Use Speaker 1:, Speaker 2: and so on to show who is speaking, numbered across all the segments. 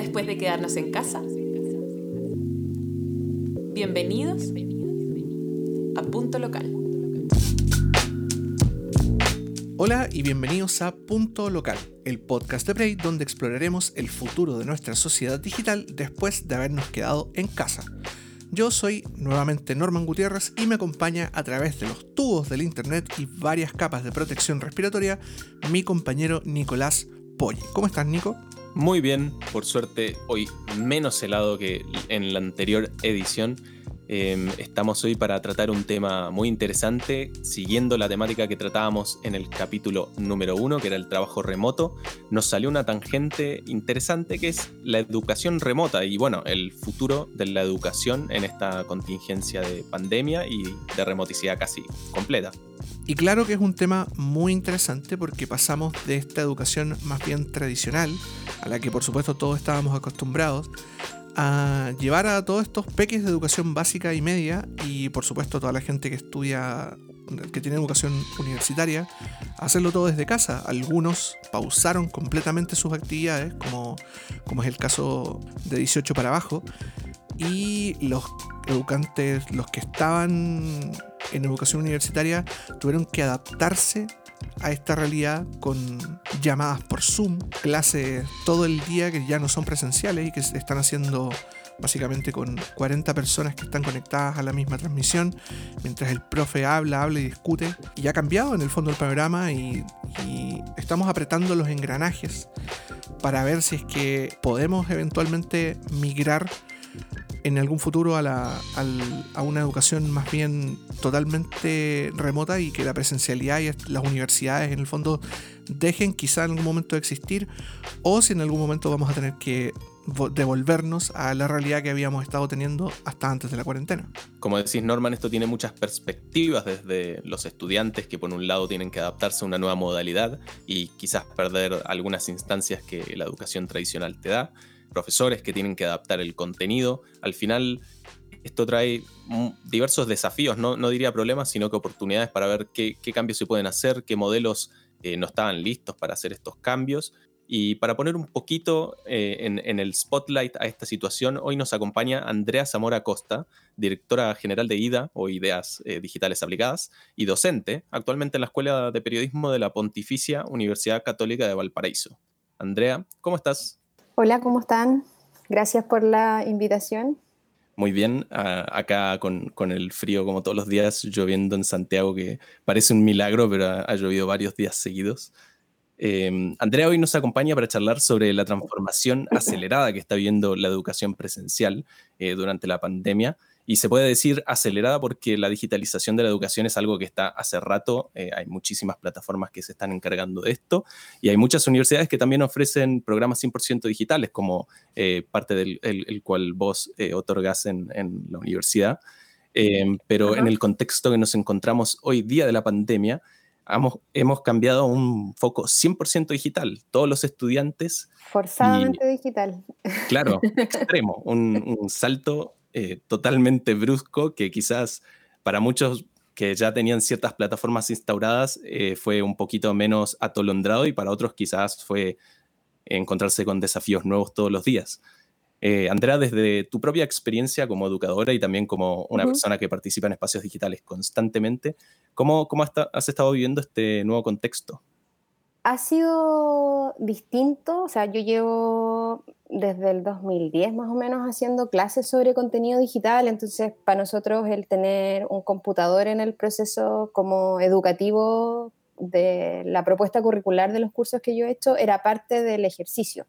Speaker 1: después de quedarnos en casa? Bienvenidos a Punto Local.
Speaker 2: Hola y bienvenidos a Punto Local, el podcast de Bray donde exploraremos el futuro de nuestra sociedad digital después de habernos quedado en casa. Yo soy nuevamente Norman Gutiérrez y me acompaña a través de los tubos del internet y varias capas de protección respiratoria mi compañero Nicolás Polly. ¿Cómo estás, Nico?
Speaker 3: Muy bien, por suerte hoy menos helado que en la anterior edición. Em, estamos hoy para tratar un tema muy interesante, siguiendo la temática que tratábamos en el capítulo número uno, que era el trabajo remoto. Nos salió una tangente interesante que es la educación remota y bueno, el futuro de la educación en esta contingencia de pandemia y de remoticidad casi completa.
Speaker 2: Y claro que es un tema muy interesante porque pasamos de esta educación más bien tradicional, a la que por supuesto todos estábamos acostumbrados, a llevar a todos estos peques de educación básica y media y por supuesto toda la gente que estudia, que tiene educación universitaria, a hacerlo todo desde casa. Algunos pausaron completamente sus actividades, como, como es el caso de 18 para abajo, y los educantes, los que estaban en educación universitaria tuvieron que adaptarse a esta realidad con llamadas por Zoom, clases todo el día que ya no son presenciales y que se están haciendo básicamente con 40 personas que están conectadas a la misma transmisión, mientras el profe habla, habla y discute. Y ha cambiado en el fondo el panorama y, y estamos apretando los engranajes para ver si es que podemos eventualmente migrar en algún futuro a, una educación más bien totalmente remota y que la presencialidad y las universidades en el fondo dejen quizá en algún momento de existir o si en algún momento vamos a tener que devolvernos a la realidad que habíamos estado teniendo hasta antes de la cuarentena.
Speaker 3: Como decís Norman, esto tiene muchas perspectivas desde los estudiantes que por un lado tienen que adaptarse a una nueva modalidad y quizás perder algunas instancias que la educación tradicional te da profesores que tienen que adaptar el contenido. Al final, esto trae diversos desafíos, no, diría problemas, sino que oportunidades para ver qué, cambios se pueden hacer, qué modelos eh, no estaban listos para hacer estos cambios. Y para poner un poquito eh, en, el spotlight a esta situación, hoy nos acompaña Andrea Zamora Costa, directora general de IDA o Ideas eh, Digitales Aplicadas y docente actualmente en la Escuela de Periodismo de la Pontificia Universidad Católica de Valparaíso. Andrea, ¿cómo estás?
Speaker 4: Hola, ¿cómo están? Gracias por la invitación.
Speaker 3: Muy bien, acá con, el frío como todos los días, lloviendo en Santiago, que parece un milagro, pero ha, llovido varios días seguidos. Em, Andrea hoy nos acompaña para charlar sobre la transformación acelerada que está viendo la educación presencial eh, durante la pandemia y se puede decir acelerada porque la digitalización de la educación es algo que está hace rato, eh, hay muchísimas plataformas que se están encargando de esto y hay muchas universidades que también ofrecen programas 100% digitales como eh, parte del el, cual vos eh, otorgas en, la universidad. pero en el contexto que nos encontramos hoy día de la pandemia, hemos, hemos cambiado un foco 100% digital. Todos los estudiantes...
Speaker 4: Forzadamente digital.
Speaker 3: Claro, extremo, un, un salto eh, totalmente brusco que quizás para muchos que ya tenían ciertas plataformas instauradas eh, fue un poquito menos atolondrado y para otros quizás fue encontrarse con desafíos nuevos todos los días. Eh, Andrea, desde tu propia experiencia como educadora y también como una persona que participa en espacios digitales constantemente, ¿cómo, cómo has estado viviendo este nuevo contexto?
Speaker 4: Ha sido distinto, o sea, yo llevo desde el 2010 más o menos haciendo clases sobre contenido digital, entonces para nosotros el tener un computador en el proceso como educativo de la propuesta curricular de los cursos que yo he hecho era parte del ejercicio.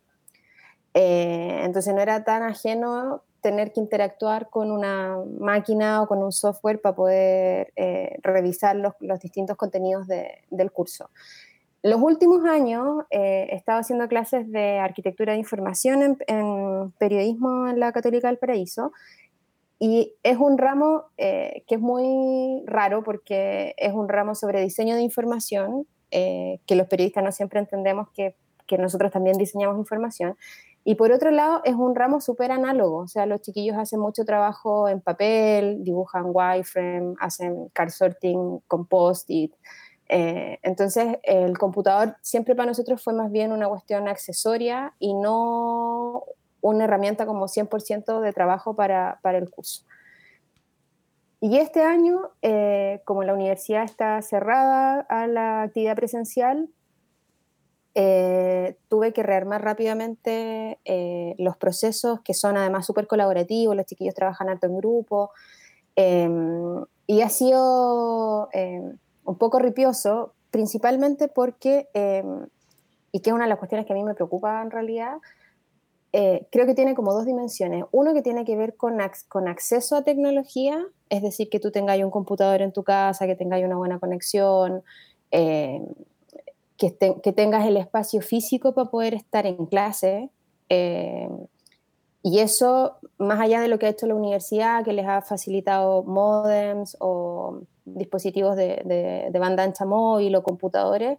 Speaker 4: Eh, entonces no era tan ajeno tener que interactuar con una máquina o con un software para poder eh, revisar los, distintos contenidos del curso. Los últimos años eh, he estado haciendo clases de arquitectura de información en, periodismo en la Católica del Paraíso y es un ramo eh, que es muy raro porque es un ramo sobre diseño de información, eh, que los periodistas no siempre entendemos que, que, nosotros también diseñamos información. Y por otro lado, es un ramo súper análogo, o sea, los chiquillos hacen mucho trabajo en papel, dibujan wireframe, hacen card sorting con post-it. Eh, entonces, el computador siempre para nosotros fue más bien una cuestión accesoria y no una herramienta como 100% de trabajo para, para, el curso. Y este año, eh, como la universidad está cerrada a la actividad presencial, eh, tuve que rearmar rápidamente eh, los procesos que son además súper colaborativos, los chiquillos trabajan harto en grupo, em, y ha sido em, un poco ripioso, principalmente porque, em, y que es una de las cuestiones que a mí me preocupa en realidad, eh, creo que tiene como dos dimensiones. Uno que tiene que ver con, con acceso a tecnología, es decir, que tú tengas un computador en tu casa, que tengas una buena conexión, eh, que, que, tengas el espacio físico para poder estar en clase. Eh, y eso, más allá de lo que ha hecho la universidad, que les ha facilitado modems o dispositivos de, de banda ancha móvil o computadores,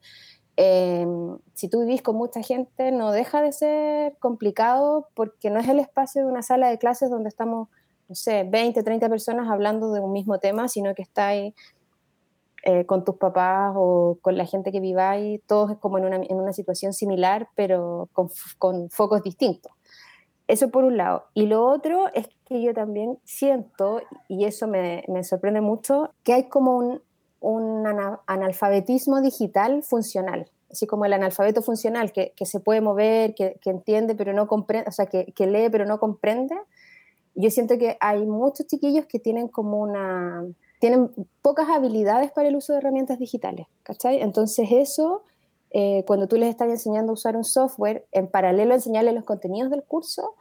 Speaker 4: Em, si tú vivís con mucha gente, no deja de ser complicado porque no es el espacio de una sala de clases donde estamos, no sé, 20, 30 personas hablando de un mismo tema, sino que estáis eh, con tus papás o con la gente que viváis, todos como en una, en una situación similar, pero con, con, focos distintos. Eso por un lado. Y lo otro es que yo también siento, y eso me, me sorprende mucho, que hay como un, un analfabetismo digital funcional, así como el analfabeto funcional que, se puede mover, que, entiende pero no comprende, o sea, que, lee pero no comprende. Yo siento que hay muchos chiquillos que tienen como una, tienen pocas habilidades para el uso de herramientas digitales, ¿cachai? Entonces eso, eh, cuando tú les estás enseñando a usar un software, en paralelo enseñarles los contenidos del curso,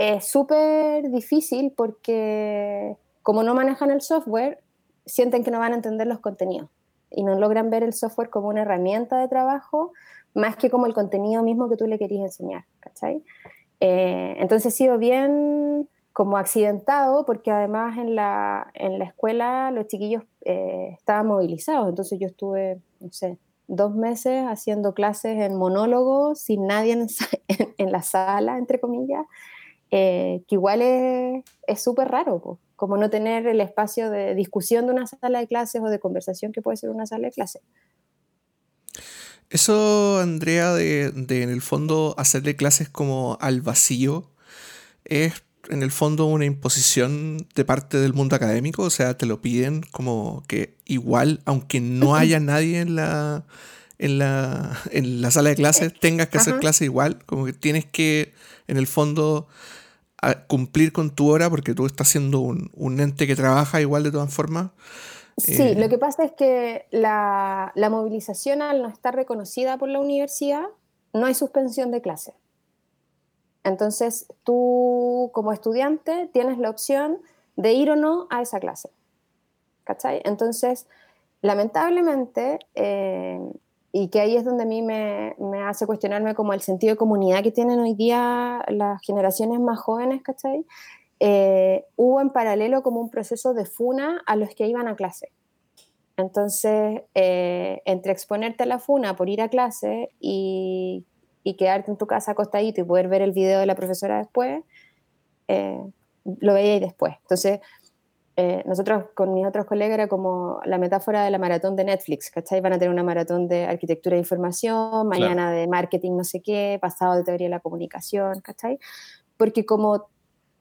Speaker 4: es súper difícil porque como no manejan el software, sienten que no van a entender los contenidos y no logran ver el software como una herramienta de trabajo más que como el contenido mismo que tú le querías enseñar, ¿cachai? Eh, entonces ha sido bien como accidentado porque además en la, en la escuela los chiquillos eh, estaban movilizados, entonces yo estuve, no sé, dos meses haciendo clases en monólogo sin nadie en, en, la sala, entre comillas, eh, que igual es súper raro, como no tener el espacio de discusión de una sala de clases o de conversación que puede ser una sala de clases.
Speaker 2: Eso, Andrea, de, en el fondo hacerle clases como al vacío, es en el fondo una imposición de parte del mundo académico, o sea, te lo piden como que igual, aunque no haya nadie en la, en la, en la sala de clases, tengas que hacer clase igual, como que tienes que, en el fondo, cumplir con tu hora porque tú estás siendo un, un ente que trabaja igual de todas formas.
Speaker 4: Sí, eh, lo que pasa es que la, la, movilización al no estar reconocida por la universidad, no hay suspensión de clase. Entonces, tú como estudiante tienes la opción de ir o no a esa clase. ¿Cachai? Entonces, lamentablemente, eh, y que ahí es donde a mí me, me, hace cuestionarme como el sentido de comunidad que tienen hoy día las generaciones más jóvenes, ¿cachai? Eh, hubo en paralelo como un proceso de funa a los que iban a clase. Entonces, eh, entre exponerte a la funa por ir a clase y, y, quedarte en tu casa acostadito y poder ver el video de la profesora después, eh, lo veía después. Entonces, eh, nosotros con mis otros colegas era como la metáfora de la maratón de Netflix, ¿cachai? Van a tener una maratón de arquitectura de información, mañana de marketing no sé qué, pasado de teoría de la comunicación, ¿cachai? Porque como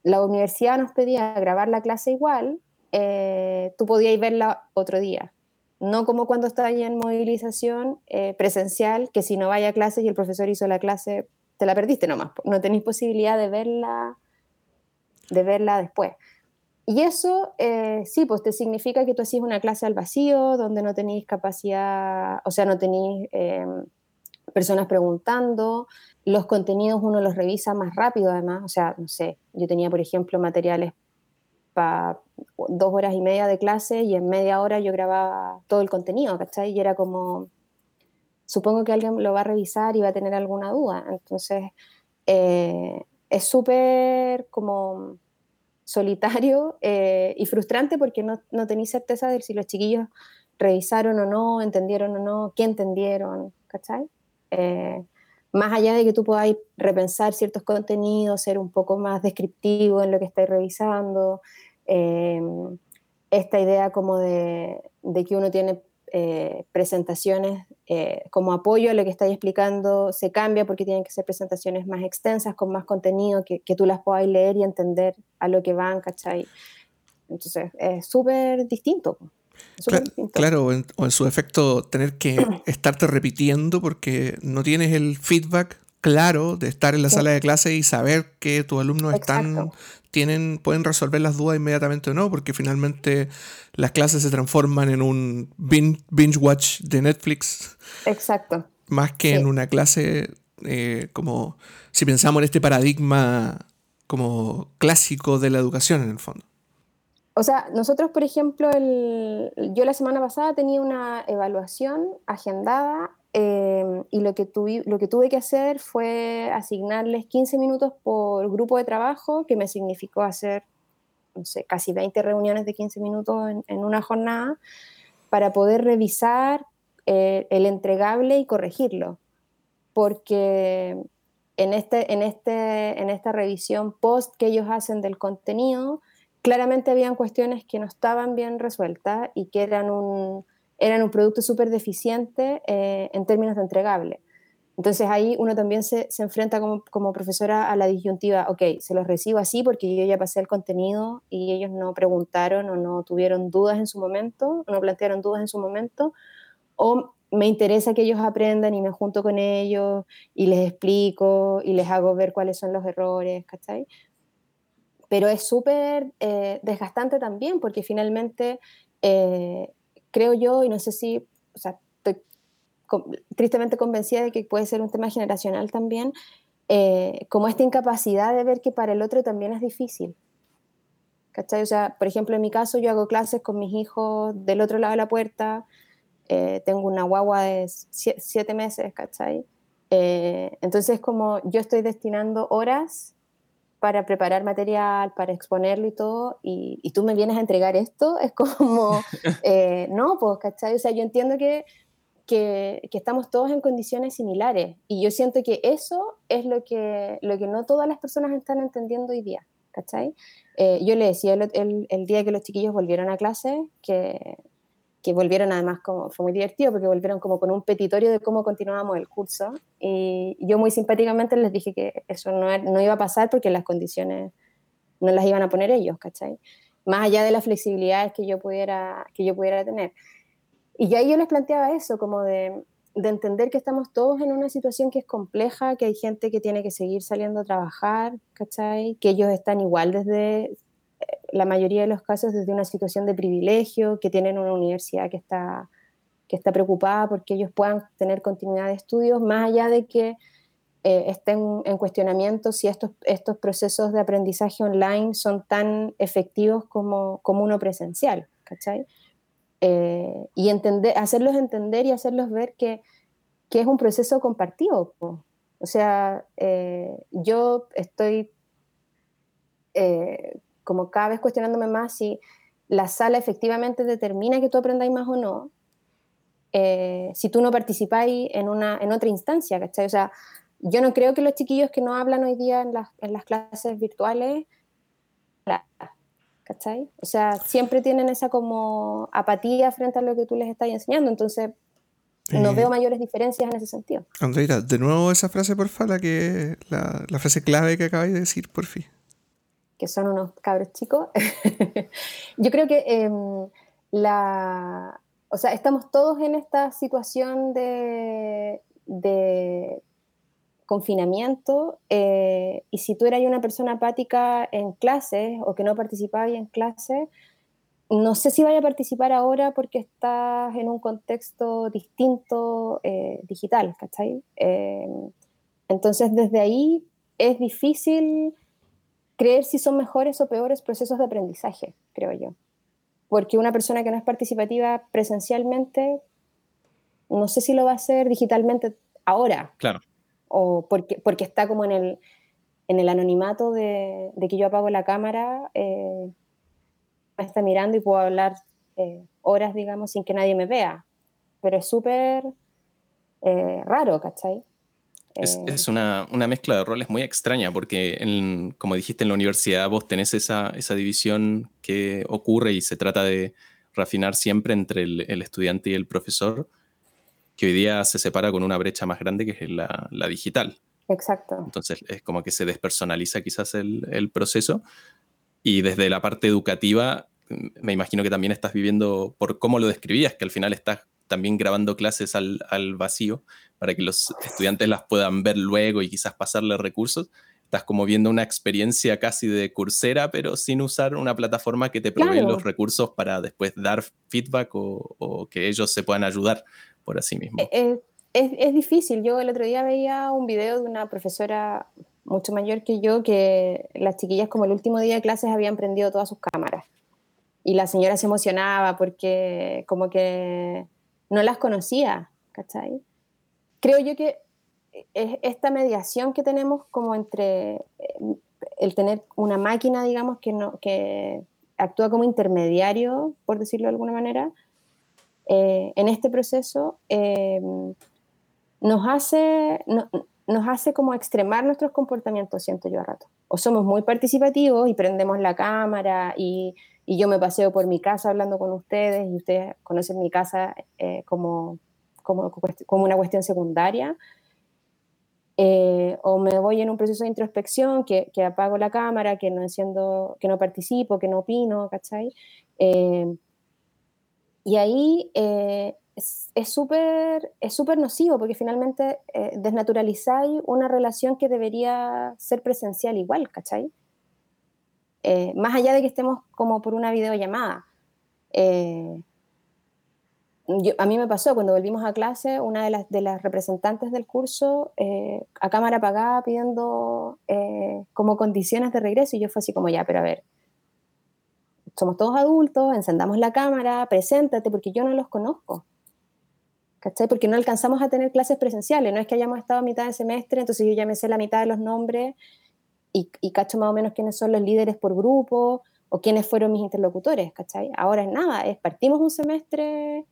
Speaker 4: la universidad nos pedía grabar la clase igual, eh, tú podías verla otro día. No como cuando estás en movilización eh, presencial, que si no vaya a clase y el profesor hizo la clase, te la perdiste nomás. No tenéis posibilidad de verla, de verla después. Y eso, eh, sí, pues te significa que tú hacías una clase al vacío, donde no tenéis capacidad, o sea, no tenéis em, personas preguntando, los contenidos uno los revisa más rápido además, o sea, no sé, yo tenía, por ejemplo, materiales para dos horas y media de clase y en media hora yo grababa todo el contenido, ¿cachai? Y era como, supongo que alguien lo va a revisar y va a tener alguna duda, entonces eh, es súper como solitario eh, y frustrante porque no, no tenéis certeza de si los chiquillos revisaron o no, entendieron o no, qué entendieron, ¿cachai? Eh, más allá de que tú podáis repensar ciertos contenidos, ser un poco más descriptivo en lo que estáis revisando, eh, esta idea como de, de, que uno tiene eh, presentaciones eh, como apoyo a lo que estáis explicando se cambia porque tienen que ser presentaciones más extensas, con más contenido, que, que tú las puedas leer y entender a lo que van, ¿cachai? Entonces, es súper distinto.
Speaker 2: Claro, o en, su efecto tener que estarte repitiendo porque no tienes el feedback claro de estar en la sala de clase y saber que tus alumnos están tienen pueden resolver las dudas inmediatamente o no, porque finalmente las clases se transforman en un binge, watch de Netflix.
Speaker 4: Exacto.
Speaker 2: Más que en una clase eh, como si pensamos en este paradigma como clásico de la educación en el fondo.
Speaker 4: O sea, nosotros, por ejemplo, el, yo la semana pasada tenía una evaluación agendada eh, y lo que, tuve, lo que tuve que hacer fue asignarles 15 minutos por grupo de trabajo, que me significó hacer, no sé, casi 20 reuniones de 15 minutos en, una jornada, para poder revisar eh, el entregable y corregirlo. Porque en, este, en, este, en esta revisión post que ellos hacen del contenido, claramente habían cuestiones que no estaban bien resueltas y que eran un, eran un producto súper deficiente eh, en términos de entregable. Entonces ahí uno también se, se enfrenta como, como, profesora a la disyuntiva, ok, se los recibo así porque yo ya pasé el contenido y ellos no preguntaron o no tuvieron dudas en su momento, no plantearon dudas en su momento, o me interesa que ellos aprendan y me junto con ellos y les explico y les hago ver cuáles son los errores, ¿cachai? pero es súper eh, desgastante también porque finalmente eh, creo yo, y no sé si, o sea, estoy tristemente convencida de que puede ser un tema generacional también, eh, como esta incapacidad de ver que para el otro también es difícil. ¿Cachai? O sea, por ejemplo, en mi caso yo hago clases con mis hijos del otro lado de la puerta, tengo una guagua de siete meses, ¿cachai? entonces, como yo estoy destinando horas para preparar material, para exponerlo y todo, y, tú me vienes a entregar esto, es como, eh, no, pues, ¿cachai? O sea, yo entiendo que, que, que, estamos todos en condiciones similares, y yo siento que eso es lo que, lo que no todas las personas están entendiendo hoy día, ¿cachai? Eh, yo le decía el, el, el, día que los chiquillos volvieron a clase que, que volvieron además como, fue muy divertido porque volvieron como con un petitorio de cómo continuábamos el curso y yo muy simpáticamente les dije que eso no, no iba a pasar porque las condiciones no las iban a poner ellos, ¿cachai? Más allá de las flexibilidades que yo pudiera, que yo pudiera tener. Y ahí yo les planteaba eso, como de, de entender que estamos todos en una situación que es compleja, que hay gente que tiene que seguir saliendo a trabajar, ¿cachai? Que ellos están igual desde la mayoría de los casos desde una situación de privilegio, que tienen una universidad que está, que está preocupada porque ellos puedan tener continuidad de estudios, más allá de que eh, estén en cuestionamiento si estos, estos procesos de aprendizaje online son tan efectivos como, como uno presencial, ¿cachai? Eh, y entender, hacerlos entender y hacerlos ver que, que es un proceso compartido. O sea, eh, yo estoy como cada vez cuestionándome más si la sala efectivamente determina que tú aprendáis más o no, eh, si tú no participáis en, una, en otra instancia, ¿cachai? O sea, yo no creo que los chiquillos que no hablan hoy día en las, en las clases virtuales, ¿cachai? O sea, siempre tienen esa como apatía frente a lo que tú les estás enseñando, entonces no veo mayores diferencias en ese sentido.
Speaker 2: Andreira, de nuevo esa frase, porfa, la, que, la, la frase clave que acabáis de decir, por fin
Speaker 4: que son unos cabros chicos, yo creo que em, la, o sea, estamos todos en esta situación de, confinamiento eh, y si tú eras una persona apática en clases o que no participabas en clases, no sé si vaya a participar ahora porque estás en un contexto distinto eh, digital, ¿cachai? Em, entonces desde ahí es difícil creer si son mejores o peores procesos de aprendizaje, creo yo. Porque una persona que no es participativa presencialmente, no sé si lo va a hacer digitalmente ahora.
Speaker 3: Claro.
Speaker 4: O porque, porque está como en el, en el anonimato de, que yo apago la cámara, eh, me está mirando y puedo hablar eh, horas, digamos, sin que nadie me vea. Pero es súper eh, raro, ¿cachai?
Speaker 3: Es, es una, una, mezcla de roles muy extraña porque, como dijiste, en la universidad vos tenés esa, esa división que ocurre y se trata de refinar siempre entre el, estudiante y el profesor, que hoy día se separa con una brecha más grande que es la, la digital.
Speaker 4: Exacto.
Speaker 3: Entonces es como que se despersonaliza quizás el, el, proceso y desde la parte educativa me imagino que también estás viviendo por cómo lo describías, que al final estás también grabando clases al, al vacío para que los estudiantes las puedan ver luego y quizás pasarle recursos estás como viendo una experiencia casi de cursera, pero sin usar una plataforma que te provee los recursos para después dar feedback o, que ellos se puedan ayudar por así mismo.
Speaker 4: Eh, eh, es, es, difícil. Yo el otro día veía un video de una profesora mucho mayor que yo, que las chiquillas como el último día de clases habían prendido todas sus cámaras. Y la señora se emocionaba porque como que no las conocía, ¿cachai? Creo yo que es esta mediación que tenemos como entre eh, el tener una máquina, digamos, que, no, que actúa como intermediario, por decirlo de alguna manera, eh, en este proceso, eh, nos, hace, nos hace como extremar nuestros comportamientos, siento yo a rato. O somos muy participativos y prendemos la cámara y, y yo me paseo por mi casa hablando con ustedes y ustedes conocen mi casa como, como, como una cuestión secundaria eh, o me voy en un proceso de introspección, que, que, apago la cámara, que no enciendo, que no participo, que no opino, ¿cachai? Eh, y ahí eh, es súper es súper nocivo porque finalmente desnaturalizáis una relación que debería ser presencial igual, ¿cachai? Más allá de que estemos como por una videollamada a mí me pasó cuando volvimos a clase, una de las, de las representantes del curso eh, a cámara apagada pidiendo eh, como condiciones de regreso y yo fue así como ya, pero a ver, somos todos adultos, encendamos la cámara, preséntate porque yo no los conozco. ¿Cachai? Porque no alcanzamos a tener clases presenciales, no es que hayamos estado a mitad de semestre, entonces yo ya me sé la mitad de los nombres y, y cacho más o menos quiénes son los líderes por grupo o quiénes fueron mis interlocutores, ¿cachai? Ahora es nada, es partimos un semestre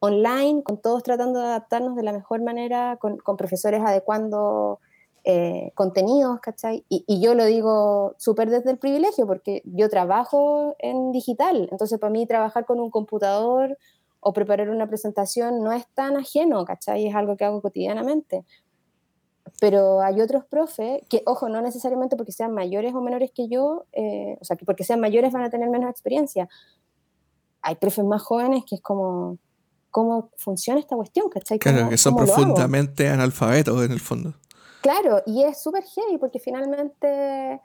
Speaker 4: online, con todos tratando de adaptarnos de la mejor manera, con, profesores adecuando eh, contenidos, ¿cachai? Y, yo lo digo súper desde el privilegio, porque yo trabajo en digital, entonces para mí trabajar con un computador o preparar una presentación no es tan ajeno, ¿cachai? Es algo que hago cotidianamente. Pero hay otros profes que, ojo, no necesariamente porque sean mayores o menores que yo, eh, o sea, que porque sean mayores van a tener menos experiencia. Hay profes más jóvenes que es como, cómo funciona esta cuestión, ¿cachai?
Speaker 2: Claro, que son profundamente analfabetos en el fondo.
Speaker 4: Claro, y es súper heavy porque finalmente,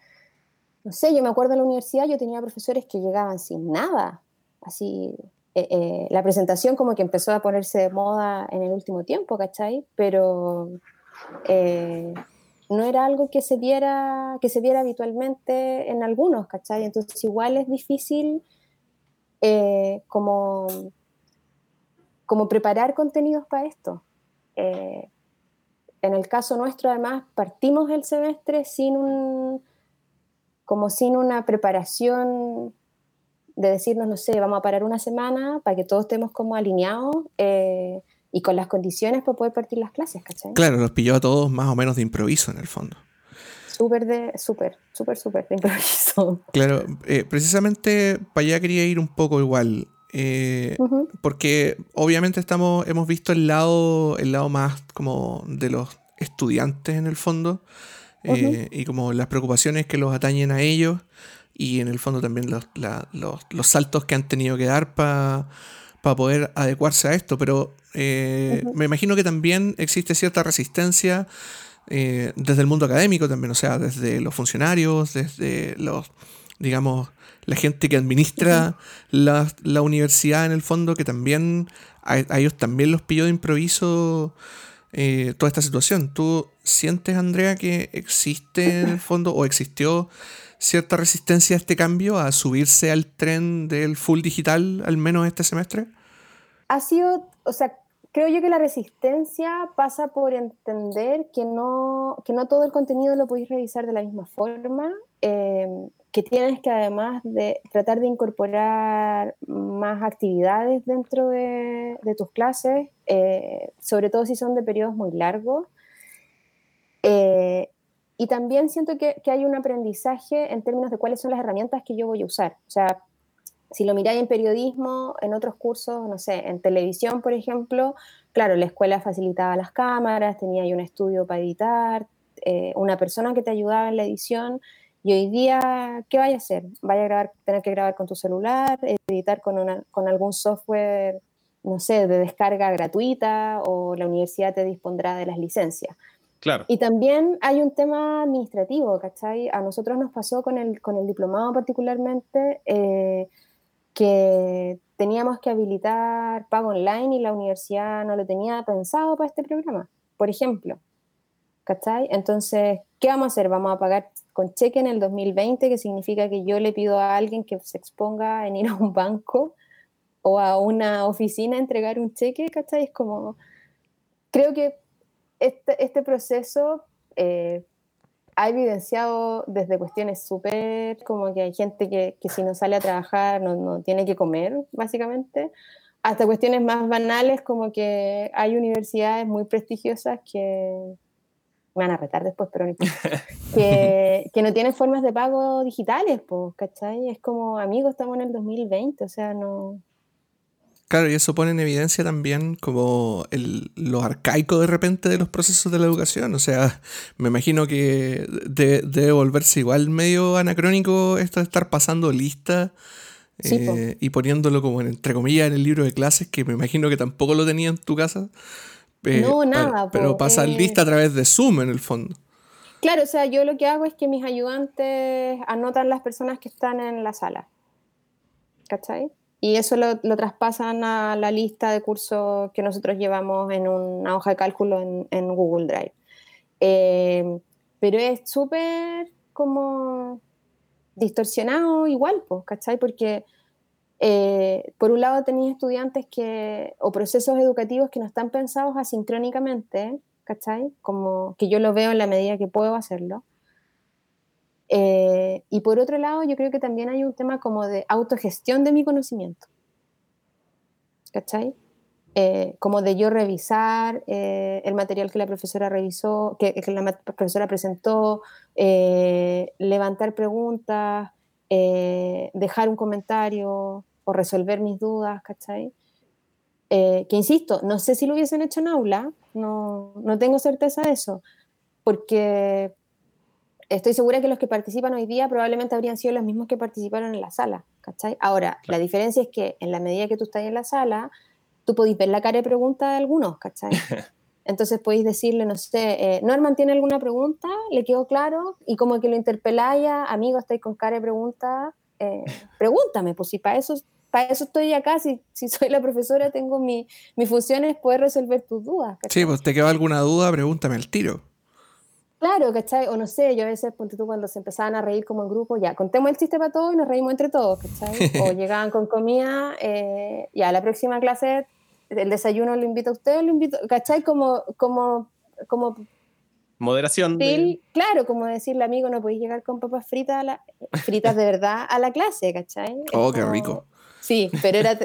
Speaker 4: no sé, yo me acuerdo en la universidad, yo tenía profesores que llegaban sin nada, así, eh, eh, la presentación como que empezó a ponerse de moda en el último tiempo, ¿cachai? Pero eh, no era algo que se viera, que se viera habitualmente en algunos, ¿cachai? Entonces igual es difícil como como preparar contenidos para esto. Eh, en el caso nuestro, además, partimos el semestre sin un, como sin una preparación de decirnos, no sé, vamos a parar una semana para que todos estemos como alineados eh, y con las condiciones para poder partir las clases, ¿cachai?
Speaker 2: Claro, los pilló a todos más o menos de improviso en el fondo.
Speaker 4: Súper de, súper, súper, súper de improviso.
Speaker 2: Claro, eh, precisamente para allá quería ir un poco igual. Eh, porque obviamente estamos, hemos visto el lado, el lado más como de los estudiantes en el fondo eh, y como las preocupaciones que los atañen a ellos y en el fondo también los, los, saltos que han tenido que dar para poder adecuarse a esto. Pero eh, me imagino que también existe cierta resistencia desde el mundo académico también, o sea, desde los funcionarios, desde los, digamos, la gente que administra la, universidad en el fondo, que también a, ellos también los pilló de improviso eh, toda esta situación. ¿Tú sientes, Andrea, que existe en el fondo o existió cierta resistencia a este cambio, a subirse al tren del full digital, al menos este semestre?
Speaker 4: Ha sido, o sea, creo yo que la resistencia pasa por entender que no, que no todo el contenido lo podéis revisar de la misma forma. Eh, que tienes que además de tratar de incorporar más actividades dentro de, tus clases, eh, sobre todo si son de periodos muy largos. Eh, y también siento que, hay un aprendizaje en términos de cuáles son las herramientas que yo voy a usar. O sea, si lo miráis en periodismo, en otros cursos, no sé, en televisión, por ejemplo, claro, la escuela facilitaba las cámaras, tenía un estudio para editar, eh, una persona que te ayudaba en la edición, y hoy día, ¿qué vaya a hacer? Vaya a grabar, tener que grabar con tu celular, editar con algún software, no sé, de descarga gratuita, o la universidad te dispondrá de las licencias.
Speaker 3: Claro.
Speaker 4: Y también hay un tema administrativo, ¿cachai? A nosotros nos pasó con el, con el diplomado particularmente, eh, que teníamos que habilitar pago online y la universidad no lo tenía pensado para este programa, por ejemplo. ¿Cachai? Entonces, ¿qué vamos a hacer? Vamos a pagar con cheque en el 2020, que significa que yo le pido a alguien que se exponga en ir a un banco o a una oficina a entregar un cheque, ¿cachai? Es como, creo que este, este proceso eh, ha evidenciado desde cuestiones súper como que hay gente que, que, si no sale a trabajar no, no, tiene que comer, básicamente, hasta cuestiones más banales como que hay universidades muy prestigiosas que me van a retar después, pero no que, que, no tienen formas de pago digitales, pues, ¿cachai? Es como, amigos, estamos en el 2020, o sea, no...
Speaker 2: Claro, y eso pone en evidencia también como el, lo arcaico de repente de los procesos de la educación. O sea, me imagino que de, debe volverse igual medio anacrónico esto de estar pasando lista
Speaker 4: Sí,
Speaker 2: eh, y poniéndolo como en- entre comillas en el libro de clases, que me imagino que tampoco lo tenía en tu casa. Eh,
Speaker 4: No, nada,
Speaker 2: Pero
Speaker 4: po,
Speaker 2: pasar
Speaker 4: eh.
Speaker 2: lista a través de Zoom en el fondo.
Speaker 4: Claro, o sea, yo lo que hago es que mis ayudantes anotan las personas que están en la sala. ¿Cachai? Y eso lo, traspasan a la lista de cursos que nosotros llevamos en una hoja de cálculo en, Google Drive. Eh, pero es súper como distorsionado igual, pues, ¿cachai? Porque eh, por un lado tenéis estudiantes que, o procesos educativos que no están pensados asincrónicamente, ¿cachai? Como que yo lo veo en la medida que puedo hacerlo. Eh, y por otro lado, yo creo que también hay un tema como de autogestión de mi conocimiento, ¿cachai? Eh, como de yo revisar eh, el material que la profesora revisó, que, que la profesora presentó, eh, levantar preguntas, eh, dejar un comentario o resolver mis dudas, ¿cachai? Eh, que insisto, no sé si lo hubiesen hecho en aula, no, no tengo certeza de eso, porque estoy segura que los que participan hoy día probablemente habrían sido los mismos que participaron en la sala, ¿cachai? Ahora, la diferencia es que en la medida que tú estás en la sala, tú podéis ver la cara de pregunta de algunos, ¿cachai? Entonces podéis decirle, no sé, eh, Norman tiene alguna pregunta, le quedó claro, y como que lo interpeláis, amigo, estáis con cara de pregunta, eh, pregúntame, pues si para eso, para eso estoy acá, si, si soy la profesora, tengo mi, mi función es poder resolver tus dudas. ¿cachai?
Speaker 2: Sí, pues te queda alguna duda, pregúntame al tiro.
Speaker 4: Claro, ¿cachai? O no sé, yo a veces, ponte tú, cuando se empezaban a reír como en grupo, ya, contemos el chiste para todos y nos reímos entre todos, ¿cachai? O llegaban con comida, eh, ya, la próxima clase, el desayuno lo invito a usted, lo invito, ¿cachai? Como, como, como,
Speaker 3: Moderación. de-
Speaker 4: claro, como decirle, amigo, no podéis llegar con papas fritas, a la- fritas de verdad a la clase, ¿cachai?
Speaker 2: Oh, qué rico.
Speaker 4: Sí, pero era,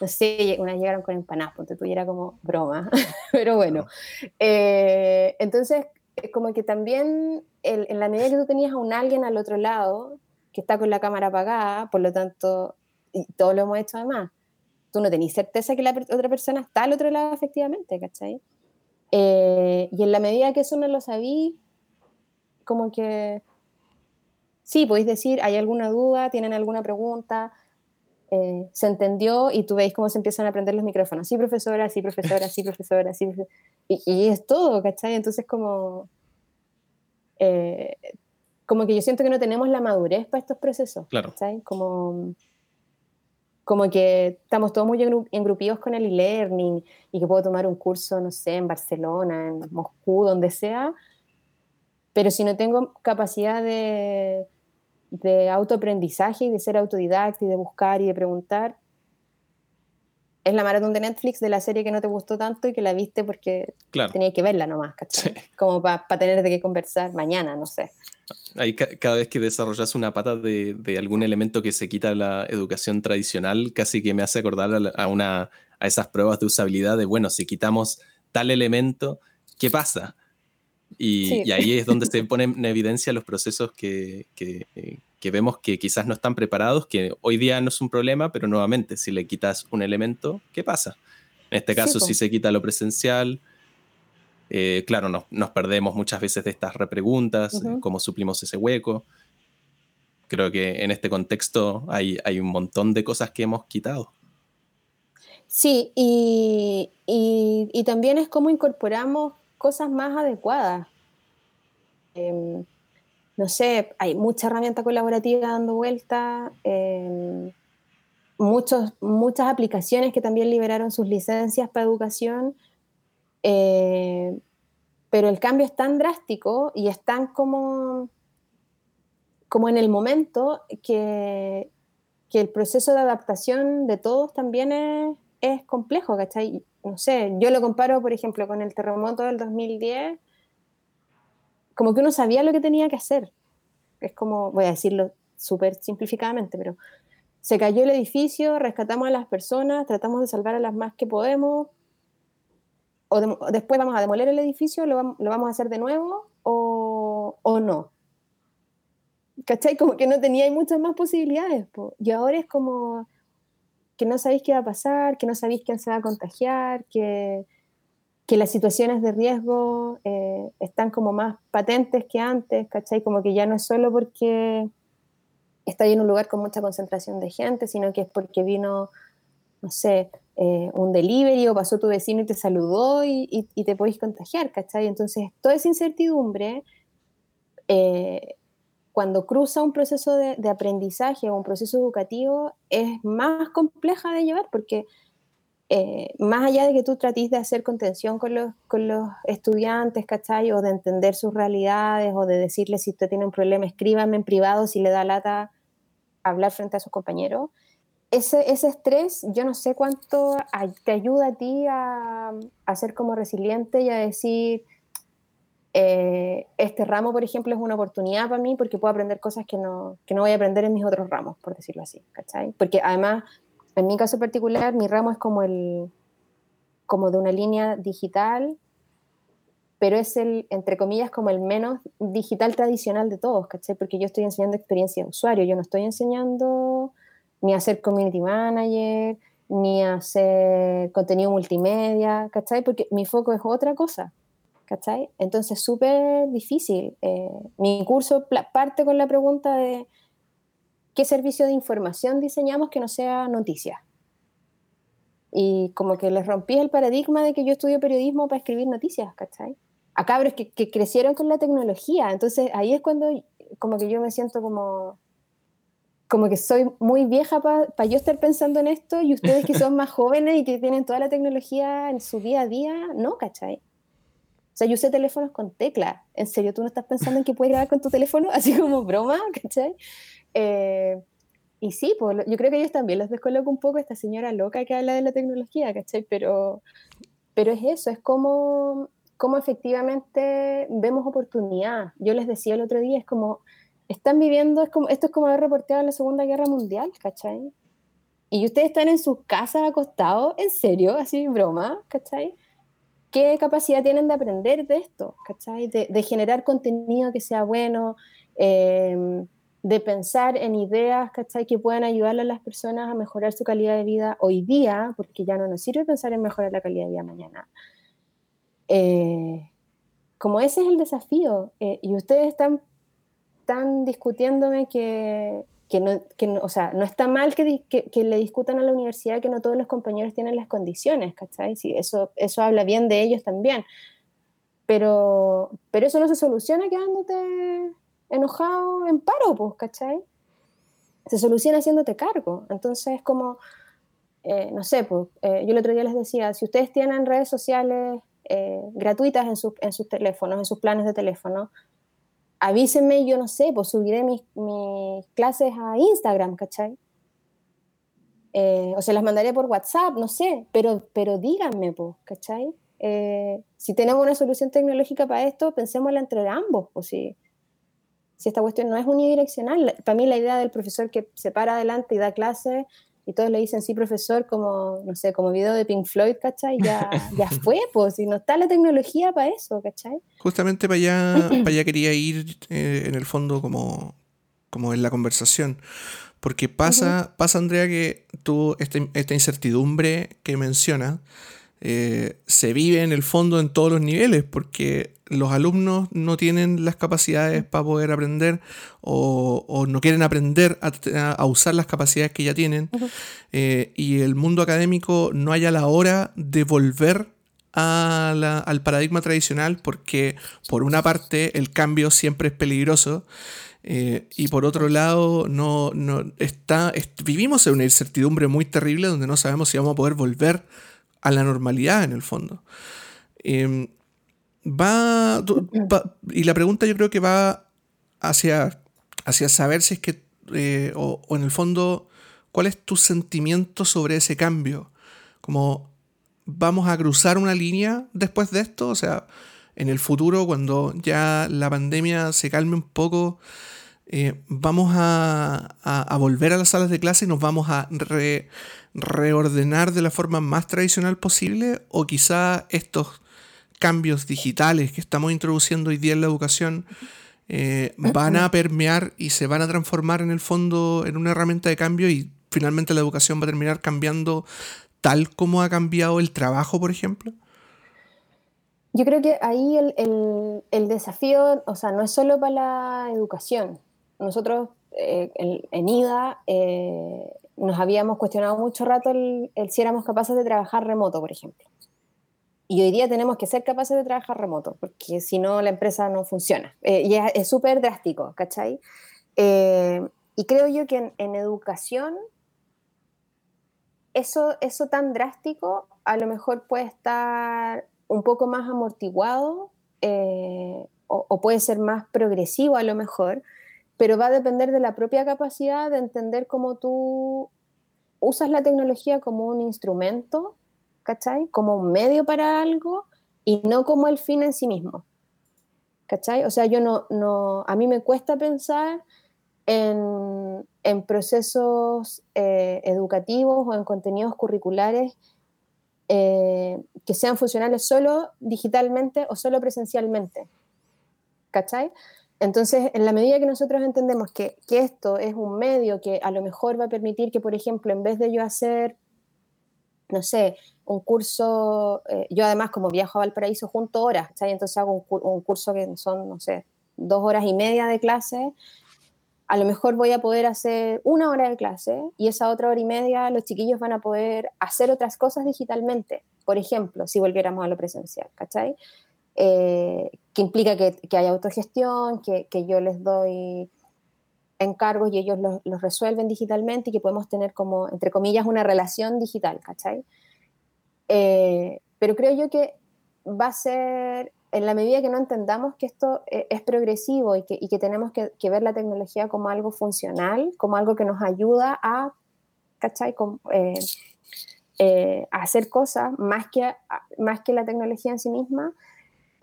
Speaker 4: no sé, unas llegaron con empanadas, ponte tú, y era como broma, pero bueno. Eh, entonces, es como que también el- en la medida que tú tenías a un alguien al otro lado, que está con la cámara apagada, por lo tanto, y todos lo hemos hecho además, tú no tenés certeza que la otra persona está al otro lado efectivamente, ¿cachai? Eh, y en la medida que eso no lo sabí, como que sí, podéis decir, hay alguna duda, tienen alguna pregunta, eh, se entendió y tú veis cómo se empiezan a prender los micrófonos. Sí, profesora, sí, profesora, sí, profesora, sí. profe-". Y, y es todo, ¿cachai? Entonces como... eh, como que yo siento que no tenemos la madurez para estos procesos,
Speaker 3: Claro.
Speaker 4: ¿cachai? Como, como que estamos todos muy engru- engrupidos con el e-learning y que puedo tomar un curso, no sé, en Barcelona, en Moscú, donde sea, pero si no tengo capacidad de, de autoaprendizaje y de ser autodidacta y de buscar y de preguntar, es la maratón de Netflix de la serie que no te gustó tanto y que la viste porque
Speaker 3: Claro.
Speaker 4: tenías que verla nomás, ¿cachai?
Speaker 3: Sí.
Speaker 4: Como para tener de qué conversar mañana, no sé.
Speaker 3: Ahí ca- cada vez que desarrollas una pata de, de algún elemento que se quita la educación tradicional, casi que me hace acordar a, la- a una, a esas pruebas de usabilidad de, bueno, si quitamos tal elemento, ¿qué pasa? Y,
Speaker 4: Sí.
Speaker 3: y ahí es donde se ponen en evidencia los procesos que, que, eh, que vemos que quizás no están preparados, que hoy día no es un problema, pero nuevamente, si le quitas un elemento, ¿qué pasa? En este caso, si se quita lo presencial, eh, claro, nos, perdemos muchas veces de estas repreguntas, cómo suplimos ese hueco. Creo que en este contexto hay, hay un montón de cosas que hemos quitado.
Speaker 4: Sí, y, y, también es cómo incorporamos cosas más adecuadas. Em, no sé, hay mucha herramienta colaborativa dando vuelta, em, muchos, muchas aplicaciones que también liberaron sus licencias para educación, eh, pero el cambio es tan drástico y es tan como, como en el momento que, que el proceso de adaptación de todos también es, es complejo, ¿cachai? No sé, yo lo comparo, por ejemplo, con el terremoto del 2010, como que uno sabía lo que tenía que hacer. Es como, voy a decirlo súper simplificadamente, pero se cayó el edificio, rescatamos a las personas, tratamos de salvar a las más que podemos, o, después vamos a demoler el edificio, lo, vamos a hacer de nuevo o, o, no. ¿Cachai? Como que no tenía muchas más posibilidades. Y ahora es como, que no sabéis qué va a pasar, que no sabéis quién se va a contagiar, que, que las situaciones de riesgo eh, están como más patentes que antes, ¿cachai? Como que ya no es solo porque está en un lugar con mucha concentración de gente, sino que es porque vino, no sé, eh, un delivery o pasó tu vecino y te saludó y, y, te podéis contagiar, ¿cachai? Entonces, toda esa incertidumbre eh, cuando cruza un proceso de, aprendizaje o un proceso educativo es más compleja de llevar porque eh, más allá de que tú trates de hacer contención con los, con los estudiantes, ¿cachai? O de entender sus realidades o de decirles si usted tiene un problema, escríbame en privado si le da lata hablar frente a sus compañeros. Ese, ese estrés, yo no sé cuánto te ayuda a ti a ser como resiliente y a decir, eh, este ramo, por ejemplo, es una oportunidad para mí porque puedo aprender cosas que no, que no voy a aprender en mis otros ramos, por decirlo así, ¿cachai? Porque además, en mi caso particular, mi ramo es como, el, como de una línea digital, pero es el, entre comillas, como el menos digital tradicional de todos, ¿cachai? Porque yo estoy enseñando experiencia de usuario, yo no estoy enseñando ni a ser community manager, ni a hacer contenido multimedia, ¿cachai? Porque mi foco es otra cosa, ¿cachai? Entonces, súper difícil. Eh, mi curso parte con la pregunta de qué servicio de información diseñamos que no sea noticia. Y como que les rompí el paradigma de que yo estudio periodismo para escribir noticias, ¿cachai? A cabros que, que crecieron con la tecnología. Entonces, ahí es cuando como que yo me siento como como que soy muy vieja para yo estar pensando en esto y ustedes que son más jóvenes y que tienen toda la tecnología en su día a día, no, ¿cachai? O sea, yo usé teléfonos con tecla. ¿En serio tú no estás pensando en que puedes grabar con tu teléfono? Así como broma, ¿cachai? Eh, y sí, pues, yo creo que ellos también los descoloco un poco esta señora loca que habla de la tecnología, ¿cachai? Pero, pero es eso, es como, como efectivamente vemos oportunidad. Yo les decía el otro día, es como, están viviendo, esto es como haber reporteado la Segunda Guerra Mundial, ¿cachai? Y ustedes están en sus casas acostados, en serio, así broma, ¿cachai? Qué capacidad tienen de aprender de esto, ¿cachai? De, generar contenido que sea bueno, em, de pensar en ideas, ¿cachai? Que puedan ayudarle a las personas a mejorar su calidad de vida hoy día, porque ya no nos sirve pensar en mejorar la calidad de vida mañana. Eh, como ese es el desafío, eh, y ustedes están, están discutiéndome que, que no, que o sea, no está mal que, que, le discutan a la universidad que no todos los compañeros tienen las condiciones, ¿cachai? Eso, eso habla bien de ellos también. Pero, pero eso no se soluciona quedándote enojado en paro, pues, ¿cachai? Se soluciona haciéndote cargo. Entonces, como, eh, no sé, pues, eh, yo el otro día les decía, si ustedes tienen redes sociales eh, gratuitas en, en sus teléfonos, en sus planes de teléfono, avísenme, yo no sé, pues subiré mis, mis clases a Instagram, ¿cachai? Eh, o se las mandaré por WhatsApp, no sé, pero, pero díganme, pues, ¿cachai? Eh, si tenemos una solución tecnológica para esto, pensémosla entre ambos, pues si, si esta cuestión no es unidireccional. Para mí la idea del profesor que se para adelante y da clases y todos le dicen sí, profesor, como, no sé, como video de Pink Floyd, ¿cachai? Ya, ya fue, pues, y no está la tecnología para eso, ¿cachai?
Speaker 2: Justamente para allá, para allá quería ir, eh, en el fondo, como, como en la conversación. Porque pasa, pasa Andrea, que tú, este, esta incertidumbre que mencionas, eh, se vive en el fondo en todos los niveles, porque los alumnos no tienen las capacidades para poder aprender o, no quieren aprender a, usar las capacidades que ya tienen, eh, y el mundo académico no haya la hora de volver al paradigma tradicional, porque por una parte el cambio siempre es peligroso. Eh, y por otro lado, no, no está, vivimos en una incertidumbre muy terrible donde no sabemos si vamos a poder volver a la normalidad en el fondo. Em, va, y la pregunta yo creo que va hacia, hacia saber si es que, eh, o, en el fondo, cuál es tu sentimiento sobre ese cambio. Como, ¿vamos a cruzar una línea después de esto? O sea, en el futuro, cuando ya la pandemia se calme un poco, eh, vamos a, volver a las salas de clase y nos vamos a reordenar de la forma más tradicional posible o quizá estos cambios digitales que estamos introduciendo hoy día en la educación eh, van a permear y se van a transformar en el fondo en una herramienta de cambio y finalmente la educación va a terminar cambiando tal como ha cambiado el trabajo, por ejemplo?
Speaker 4: Yo creo que ahí el, desafío, o sea, no es solo para la educación. Nosotros eh, en, IDA eh, nos habíamos cuestionado mucho rato el, si éramos capaces de trabajar remoto, por ejemplo. Y hoy día tenemos que ser capaces de trabajar remoto, porque si no la empresa no funciona. Eh, y es súper drástico, ¿cachai? Eh, y creo yo que en, educación eso, eso tan drástico a lo mejor puede estar un poco más amortiguado eh, o, o, puede ser más progresivo a lo mejor, pero va a depender de la propia capacidad de entender cómo tú usas la tecnología como un instrumento, ¿cachai? Como un medio para algo y no como el fin en sí mismo. ¿Cachai? O sea, yo no, no a mí me cuesta pensar en, en procesos eh, educativos o en contenidos curriculares eh, que sean funcionales solo digitalmente o solo presencialmente. ¿Cachai? Entonces, en la medida que nosotros entendemos que, esto es un medio que a lo mejor va a permitir que, por ejemplo, en vez de yo hacer, no sé, un curso, eh, yo además como viajo a Valparaíso junto horas, entonces hago un, curso que son, no sé, dos horas y media de clase, a lo mejor voy a poder hacer una hora de clase y esa otra hora y media los chiquillos van a poder hacer otras cosas digitalmente, por ejemplo, si volviéramos a lo presencial, ¿cachai? Eh, que implica que, que hay autogestión, que, que, yo les doy encargos y ellos los, los, resuelven digitalmente y que podemos tener como, entre comillas, una relación digital, ¿cachai? Eh, pero creo yo que va a ser, en la medida que no entendamos que esto eh, es progresivo y que, y que tenemos que, que, ver la tecnología como algo funcional, como algo que nos ayuda a, ¿cachai? a hacer cosas más que, más que la tecnología en sí misma,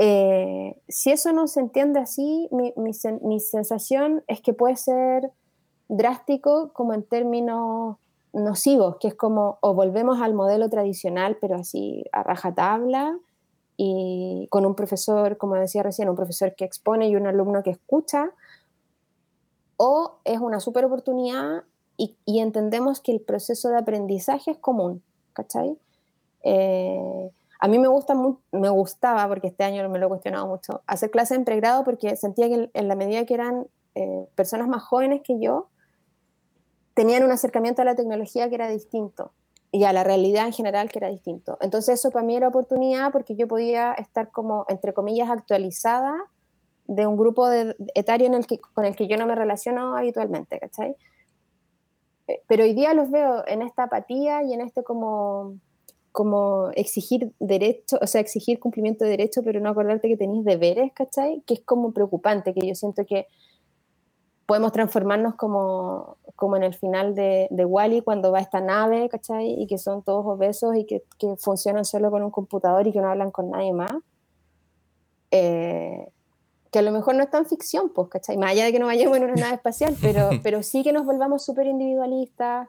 Speaker 4: eh, si eso no se entiende así, mi, mi, sensación es que puede ser drástico como en términos nocivos, que es como o volvemos al modelo tradicional, pero así a rajatabla, y con un profesor, como decía recién, un profesor que expone y un alumno que escucha, o es una super oportunidad y, y entendemos que el proceso de aprendizaje es común, ¿cachai? Eh, a mí me, gusta me gustaba, porque este año me lo he cuestionado mucho, hacer clases en pregrado porque sentía que en la medida que eran eh, personas más jóvenes que yo, tenían un acercamiento a la tecnología que era distinto y a la realidad en general que era distinto. Entonces eso para mí era oportunidad porque yo podía estar como, entre comillas, actualizada de un grupo de, etario en el que, con el que yo no me relaciono habitualmente, ¿cachai? Eh, pero hoy día los veo en esta apatía y en este como como exigir derecho, o sea, exigir cumplimiento de derecho, pero no acordarte que tenéis deberes, ¿cachai? Que es como preocupante, que yo siento que podemos transformarnos como, como en el final de, de Wally cuando va esta nave, ¿cachai? Y que son todos obesos y que, que funcionan solo con un computador y que no hablan con nadie más. Eh, que a lo mejor no es tan ficción, pues, ¿cachai? Más allá de que no vayamos en una nave espacial, pero, pero sí que nos volvamos súper individualistas,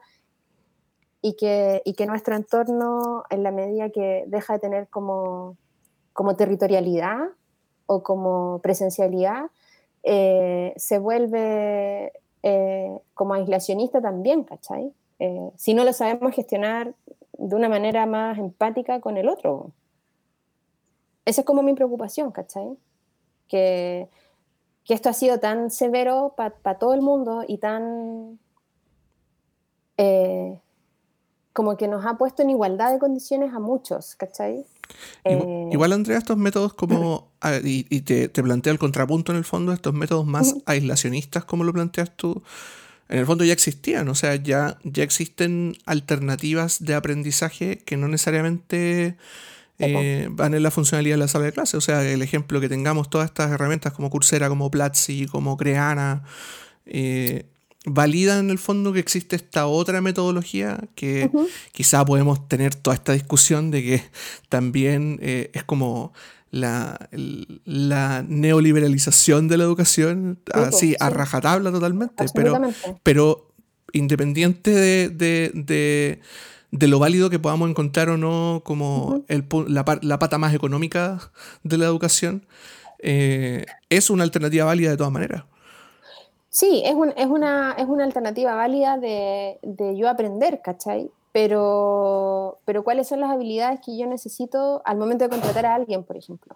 Speaker 4: y que, y que nuestro entorno, en la medida que deja de tener como, como territorialidad o como presencialidad, eh, se vuelve eh, como aislacionista también, ¿cachai? Eh, si no lo sabemos gestionar de una manera más empática con el otro. Esa es como mi preocupación, ¿cachai? Que, que esto ha sido tan severo para todo el mundo y tan... Eh, como que nos ha puesto en igualdad de condiciones a muchos, ¿cachai?
Speaker 2: Igual, eh, Andrea, estos métodos como, y, te, te, planteo el contrapunto en el fondo, estos métodos más aislacionistas, como lo planteas tú, en el fondo ya existían, o sea, ya, ya existen alternativas de aprendizaje que no necesariamente eh, van en la funcionalidad de la sala de clase. O sea, el ejemplo que tengamos todas estas herramientas como Coursera, como Platzi, como Creana, eh, validan en el fondo que existe esta otra metodología que quizá podemos tener toda esta discusión de que también eh, es como la, la, neoliberalización de la educación, así a rajatabla totalmente, pero, pero independiente de, lo válido que podamos encontrar o no como la, pata más económica de la educación, eh, es una alternativa válida de todas maneras.
Speaker 4: Sí, es, es, una, es una alternativa válida de, de yo aprender, ¿cachai? pero, pero cuáles son las habilidades que yo necesito al momento de contratar a alguien, por ejemplo.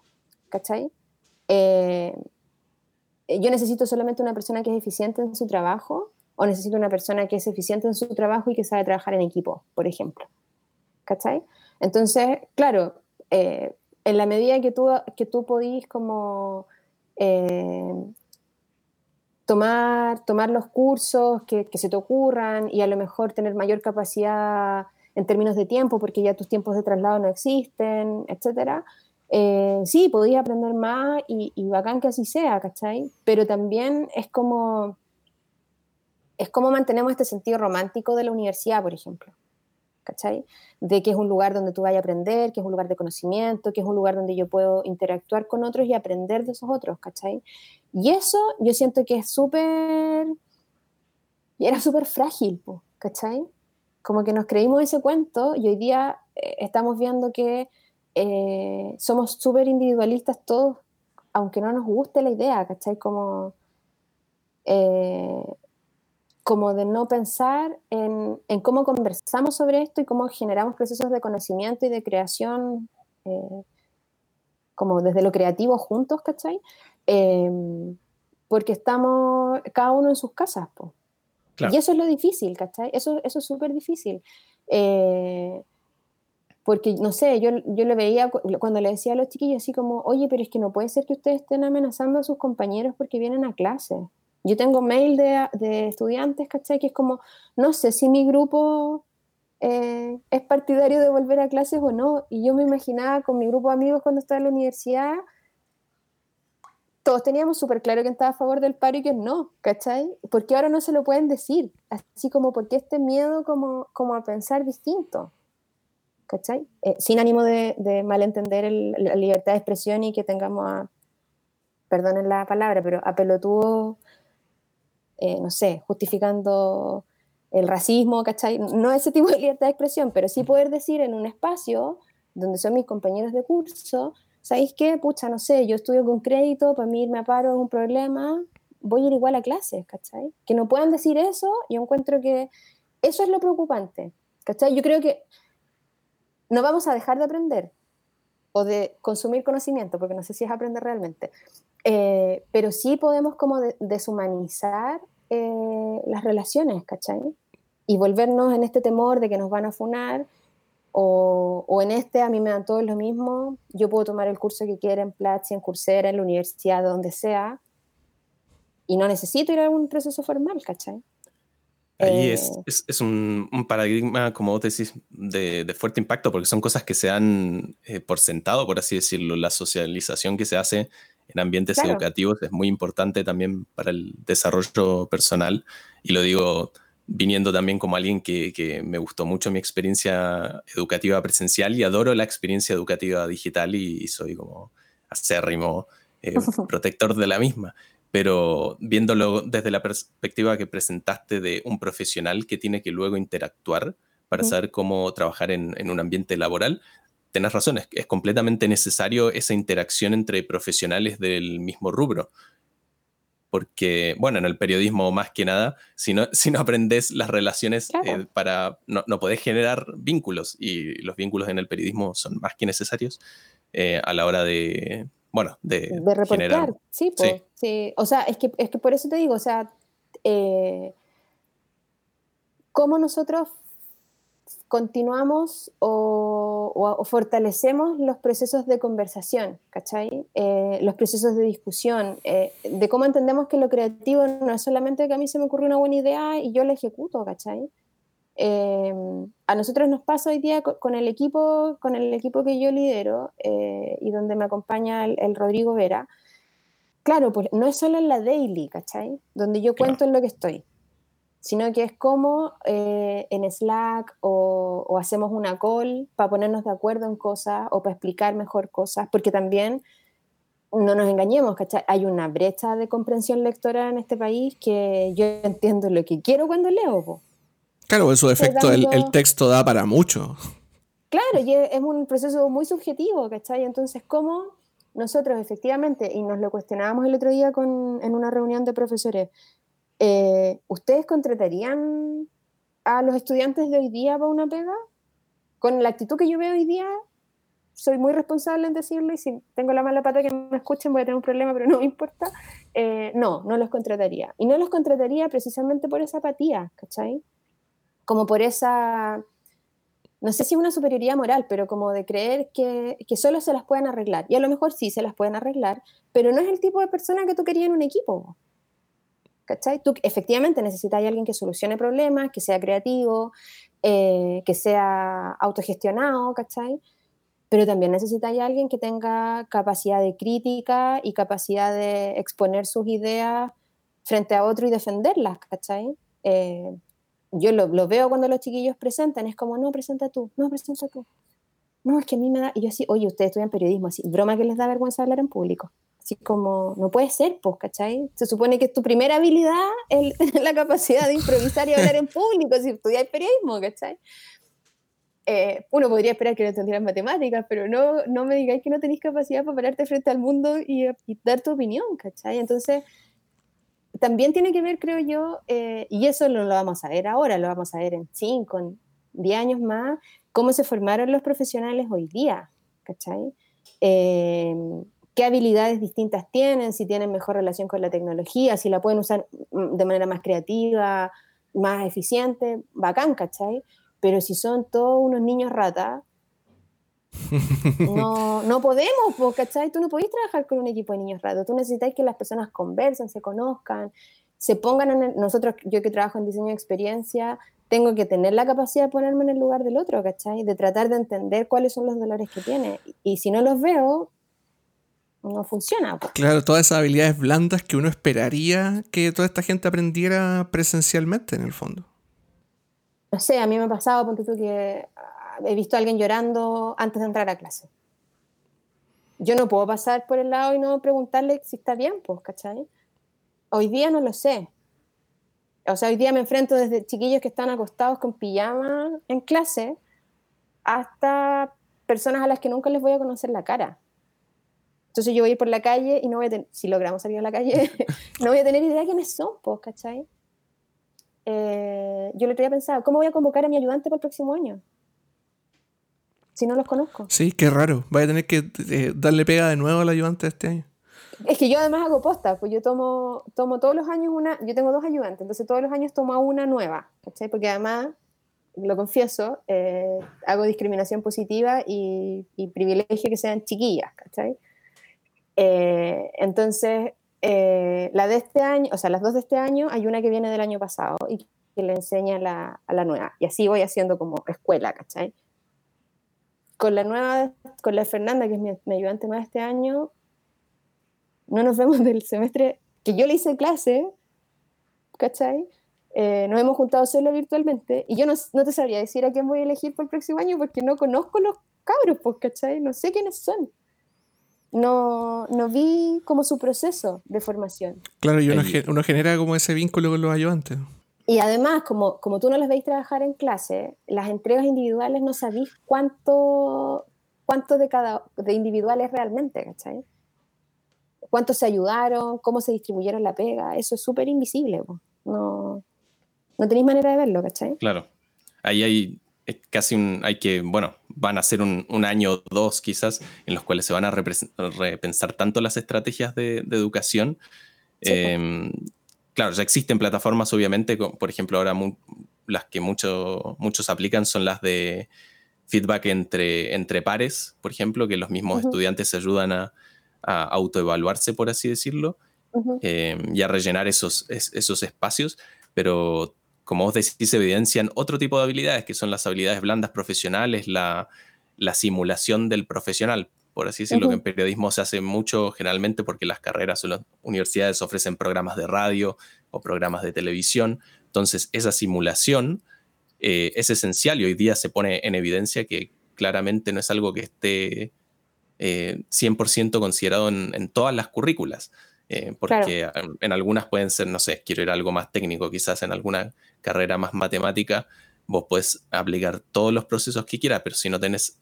Speaker 4: ¿Cachai? Eh, yo necesito solamente una persona que es eficiente en su trabajo o necesito una persona que es eficiente en su trabajo y que sabe trabajar en equipo, por ejemplo. ¿Cachai? Entonces, claro, eh, en la medida que tú, que tú podís como eh, tomar, tomar los cursos que, que, se te ocurran y a lo mejor tener mayor capacidad en términos de tiempo, porque ya tus tiempos de traslado no existen, etc. Eh, sí, podía aprender más y, y, bacán que así sea, ¿cachai? Pero también es como, es como mantenemos este sentido romántico de la universidad, por ejemplo. De que es un lugar donde tú vayas a aprender, que es un lugar de conocimiento, que es un lugar donde yo puedo interactuar con otros y aprender de esos otros, ¿cachai? Y eso yo siento que es súper... Era súper frágil, ¿cachai? Como que nos creímos ese cuento y hoy día eh, estamos viendo que eh, somos súper individualistas todos, aunque no nos guste la idea, ¿cachai? Como... Eh, como de no pensar en, en, cómo conversamos sobre esto y cómo generamos procesos de conocimiento y de creación, eh, como desde lo creativo juntos, ¿cachai? Eh, porque estamos cada uno en sus casas, Y eso es lo difícil, ¿cachai? Eso, eso es súper difícil. Eh, porque, no sé, yo, yo le veía cuando le decía a los chiquillos así como, oye, pero es que no puede ser que ustedes estén amenazando a sus compañeros porque vienen a clase. Yo tengo mail de, de estudiantes, ¿cachai? Que es como, no sé si mi grupo eh, es partidario de volver a clases o no. Y yo me imaginaba con mi grupo de amigos cuando estaba en la universidad, todos teníamos súper claro quién estaba a favor del paro y quién no, ¿cachai? Porque ahora no se lo pueden decir. Así como, porque este miedo como, como a pensar distinto? ¿Cachai? Eh, sin ánimo de, de malentender la libertad de expresión y que tengamos a, perdonen la palabra, pero a pelotudos eh, no sé, justificando el racismo, ¿cachai? No ese tipo de libertad de expresión, pero sí poder decir en un espacio donde son mis compañeros de curso, ¿sabéis qué? Pucha, no sé, yo estudio con crédito, para mí irme a paro es un problema, voy a ir igual a clases, ¿cachai? Que no puedan decir eso, yo encuentro que eso es lo preocupante, ¿cachai? Yo creo que no vamos a dejar de aprender o de consumir conocimiento, porque no sé si es aprender realmente, eh, pero sí podemos como deshumanizar eh, las relaciones, ¿cachai? Y volvernos en este temor de que nos van a funar, o, o, en este a mí me dan todo lo mismo, yo puedo tomar el curso que quiera en Platzi, en Coursera, en la universidad, donde sea, y no necesito ir a algún proceso formal, ¿cachai?
Speaker 3: Ahí es, eh, es, es un, un, paradigma, como vos decís, de, de, fuerte impacto, porque son cosas que se han por sentado, por así decirlo, la socialización que se hace en ambientes educativos es muy importante también para el desarrollo personal. Y lo digo viniendo también como alguien que, que, me gustó mucho mi experiencia educativa presencial y adoro la experiencia educativa digital y, soy como acérrimo eh, protector de la misma. Pero viéndolo desde la perspectiva que presentaste de un profesional que tiene que luego interactuar para saber cómo trabajar en, en un ambiente laboral, tenés razón, es, es, completamente necesario esa interacción entre profesionales del mismo rubro. porque, bueno, en el periodismo más que nada, si no, si no aprendes las relaciones
Speaker 4: Claro.
Speaker 3: eh, para, no, no podés generar vínculos y los vínculos en el periodismo son más que necesarios eh, a la hora de, bueno, de,
Speaker 4: de reportear,
Speaker 3: generar.
Speaker 4: sí, po,
Speaker 3: Sí.
Speaker 4: sí. O sea, es que, es que por eso te digo, o sea, eh, cómo nosotros continuamos o, o- o fortalecemos los procesos de conversación, ¿cachai? Eh, los procesos de discusión, eh, de cómo entendemos que lo creativo no es solamente que a mí se me ocurre una buena idea y yo la ejecuto, ¿cachai? Eh, a nosotros nos pasa hoy día co- con el equipo, con el equipo que yo lidero eh, y donde me acompaña el, el Rodrigo Vera. Claro, pues no es solo en la daily, ¿cachai? Donde yo
Speaker 3: Claro.
Speaker 4: cuento en lo que estoy, sino que es como eh, en Slack o, o hacemos una call para ponernos de acuerdo en cosas o para explicar mejor cosas, porque también no nos engañemos, ¿cachai? Hay una brecha de comprensión lectora en este país que yo entiendo lo que quiero cuando leo, po.
Speaker 2: Claro, en su defecto el, el texto da para mucho.
Speaker 4: Claro, y es, es un proceso muy subjetivo, ¿cachai? Entonces, ¿cómo nosotros efectivamente, y nos lo cuestionábamos el otro día con, en una reunión de profesores, eh, ¿ustedes contratarían a los estudiantes de hoy día para una pega? Con la actitud que yo veo hoy día, soy muy responsable en decirlo, y si tengo la mala pata que me escuchen voy a tener un problema, pero no me importa. Eh, no, no los contrataría. Y no los contrataría precisamente por esa apatía, ¿cachai? Como por esa no sé si una superioridad moral, pero como de creer que, que solo se las pueden arreglar. Y a lo mejor sí se las pueden arreglar, pero no es el tipo de persona que tú querías en un equipo. ¿Cachai? Tú efectivamente necesitas a alguien que solucione problemas, que sea creativo, eh, que sea autogestionado, ¿cachai? Pero también necesitas a alguien que tenga capacidad de crítica y capacidad de exponer sus ideas frente a otro y defenderlas, ¿cachai? Eh, yo lo, lo veo cuando los chiquillos presentan, es como, no, presenta tú, no, presenta tú. No, es que a mí me da, y yo así, oye, ustedes estudian periodismo, así, broma que les da vergüenza hablar en público. Así como, no puede ser, pues, ¿cachai? Se supone que es tu primera habilidad el la capacidad de improvisar y hablar en público, si estudias periodismo, ¿cachai? Eh, uno podría esperar que no entendieran matemáticas, pero no, no me digáis que no tenéis capacidad para pararte frente al mundo y, y dar tu opinión, ¿cachai? Entonces, también tiene que ver, creo yo, eh, y eso no lo vamos a ver ahora, lo vamos a ver en 5, en 10 años más, cómo se formaron los profesionales hoy día, ¿cachai? Eh, qué habilidades distintas tienen, si tienen mejor relación con la tecnología, si la pueden usar mm, de manera más creativa, más eficiente, bacán, ¿cachai? Pero si son todos unos niños ratas, no, no podemos, ¿cachai? Tú no podés trabajar con un equipo de niños ratos. Tú necesitas que las personas conversen, se conozcan, se pongan en el... Nosotros, yo que trabajo en diseño de experiencia, tengo que tener la capacidad de ponerme en el lugar del otro, ¿cachai? De tratar de entender cuáles son los dolores que tiene. Y si no los veo, no funciona. pues.
Speaker 2: Claro, todas esas habilidades blandas que uno esperaría que toda esta gente aprendiera presencialmente en el fondo.
Speaker 4: No sé, a mí me ha pasado, ponte tú, que ah, he visto a alguien llorando antes de entrar a clase. Yo no puedo pasar por el lado y no preguntarle si está bien, pues, ¿cachai? Hoy día no lo sé. O sea, hoy día me enfrento desde chiquillos que están acostados con pijama en clase hasta personas a las que nunca les voy a conocer la cara. Entonces yo voy a ir por la calle y no voy a tener, si logramos salir a la calle, no voy a tener idea de quiénes son, pues, ¿cachai? Eh, yo le había pensado, ¿cómo voy a convocar a mi ayudante para el próximo año? Si no los conozco.
Speaker 2: Sí, qué raro. Vaya a tener que eh, darle pega de nuevo al ayudante de este año.
Speaker 4: Es que yo además hago posta, pues yo tomo, tomo todos los años una, yo tengo dos ayudantes, entonces todos los años tomo a una nueva, ¿cachai? Porque además, lo confieso, eh, hago discriminación positiva y, y privilegio que sean chiquillas, ¿cachai? Eh, entonces, eh, la de este año, o sea, las dos de este año, hay una que viene del año pasado y que le enseña la, a la nueva. Y así voy haciendo como escuela, ¿cachai? Con la nueva, con la Fernanda, que es mi, mi ayudante nueva este año, no nos vemos del semestre que yo le hice clase, ¿cachai? Eh, nos hemos juntado solo virtualmente y yo no, no, te sabría decir a quién voy a elegir para el próximo año porque no conozco los cabros, pues, ¿cachai? No sé quiénes son. No, no vi como su proceso de formación.
Speaker 2: Claro, y uno, uno, genera como ese vínculo con los ayudantes.
Speaker 4: Y además, como, como tú no los veis trabajar en clase, las entregas individuales no sabéis cuánto, cuánto de cada de individual es realmente, ¿cachai? cuántos se ayudaron, cómo se distribuyeron la pega, eso es súper invisible. No, no tenéis manera de verlo, ¿cachai?
Speaker 3: Claro. Ahí hay casi un, hay que, bueno, van a ser un, año o dos quizás en los cuales se van a repensar tanto las estrategias de, educación. Em, claro, ya existen plataformas, obviamente, por ejemplo, ahora las que mucho, muchos aplican son las de feedback entre, entre pares, por ejemplo, que los mismos estudiantes se ayudan a, autoevaluarse, por así decirlo, em, y a rellenar esos, esos espacios, pero como vos decís, se evidencian otro tipo de habilidades, que son las habilidades blandas profesionales, la, simulación del profesional, por así decirlo, que en periodismo se hace mucho generalmente porque las carreras o las universidades ofrecen programas de radio o programas de televisión. Entonces, esa simulación eh, es esencial y hoy día se pone en evidencia que claramente no es algo que esté 100% eh, considerado en, todas las currículas. Eh, porque en algunas pueden ser, no sé, quiero ir a algo más técnico, quizás en alguna carrera más matemática, vos puedes aplicar todos los procesos que quieras, pero si no tenés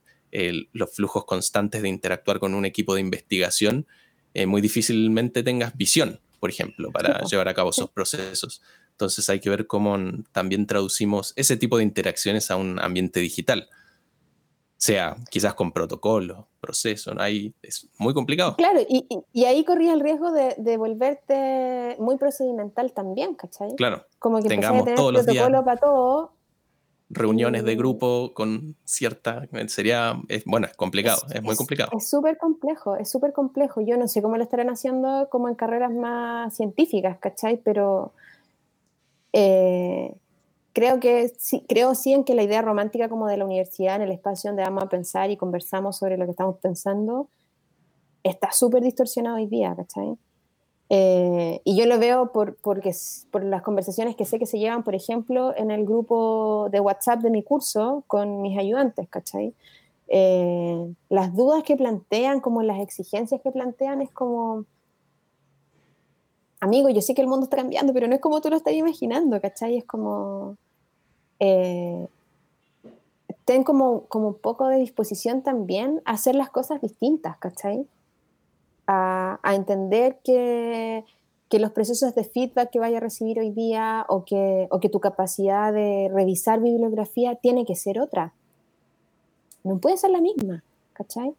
Speaker 3: los flujos constantes de interactuar con un equipo de investigación, eh, muy difícilmente tengas visión, por ejemplo, para llevar a cabo esos procesos. Entonces hay que ver cómo también traducimos ese tipo de interacciones a un ambiente digital sea quizás con protocolo, proceso, ¿no? ahí es muy complicado.
Speaker 4: Claro, y, y, ahí corría el riesgo de, de, volverte muy procedimental también, ¿cachai?
Speaker 3: Claro,
Speaker 4: como que tengamos a tener todos los días para todo.
Speaker 3: Reuniones de grupo con cierta, sería, es, bueno, es complicado, es, muy complicado.
Speaker 4: Es súper complejo, es súper complejo. Yo no sé cómo lo estarán haciendo como en carreras más científicas, ¿cachai? Pero... Eh, creo que sí, creo sí en que la idea romántica como de la universidad, en el espacio donde vamos a pensar y conversamos sobre lo que estamos pensando, está súper distorsionado hoy día, ¿cachai? Eh, y yo lo veo por, porque, por las conversaciones que sé que se llevan, por ejemplo, en el grupo de WhatsApp de mi curso con mis ayudantes, ¿cachai? Eh, las dudas que plantean, como las exigencias que plantean, es como, amigo, yo sé que el mundo está cambiando, pero no es como tú lo estás imaginando, ¿cachai? Es como, eh, ten como, como un poco de disposición también a hacer las cosas distintas, ¿cachai? A, entender que, que, los procesos de feedback que vaya a recibir hoy día o que, o que tu capacidad de revisar bibliografía tiene que ser otra. No puede ser la misma, ¿cachai?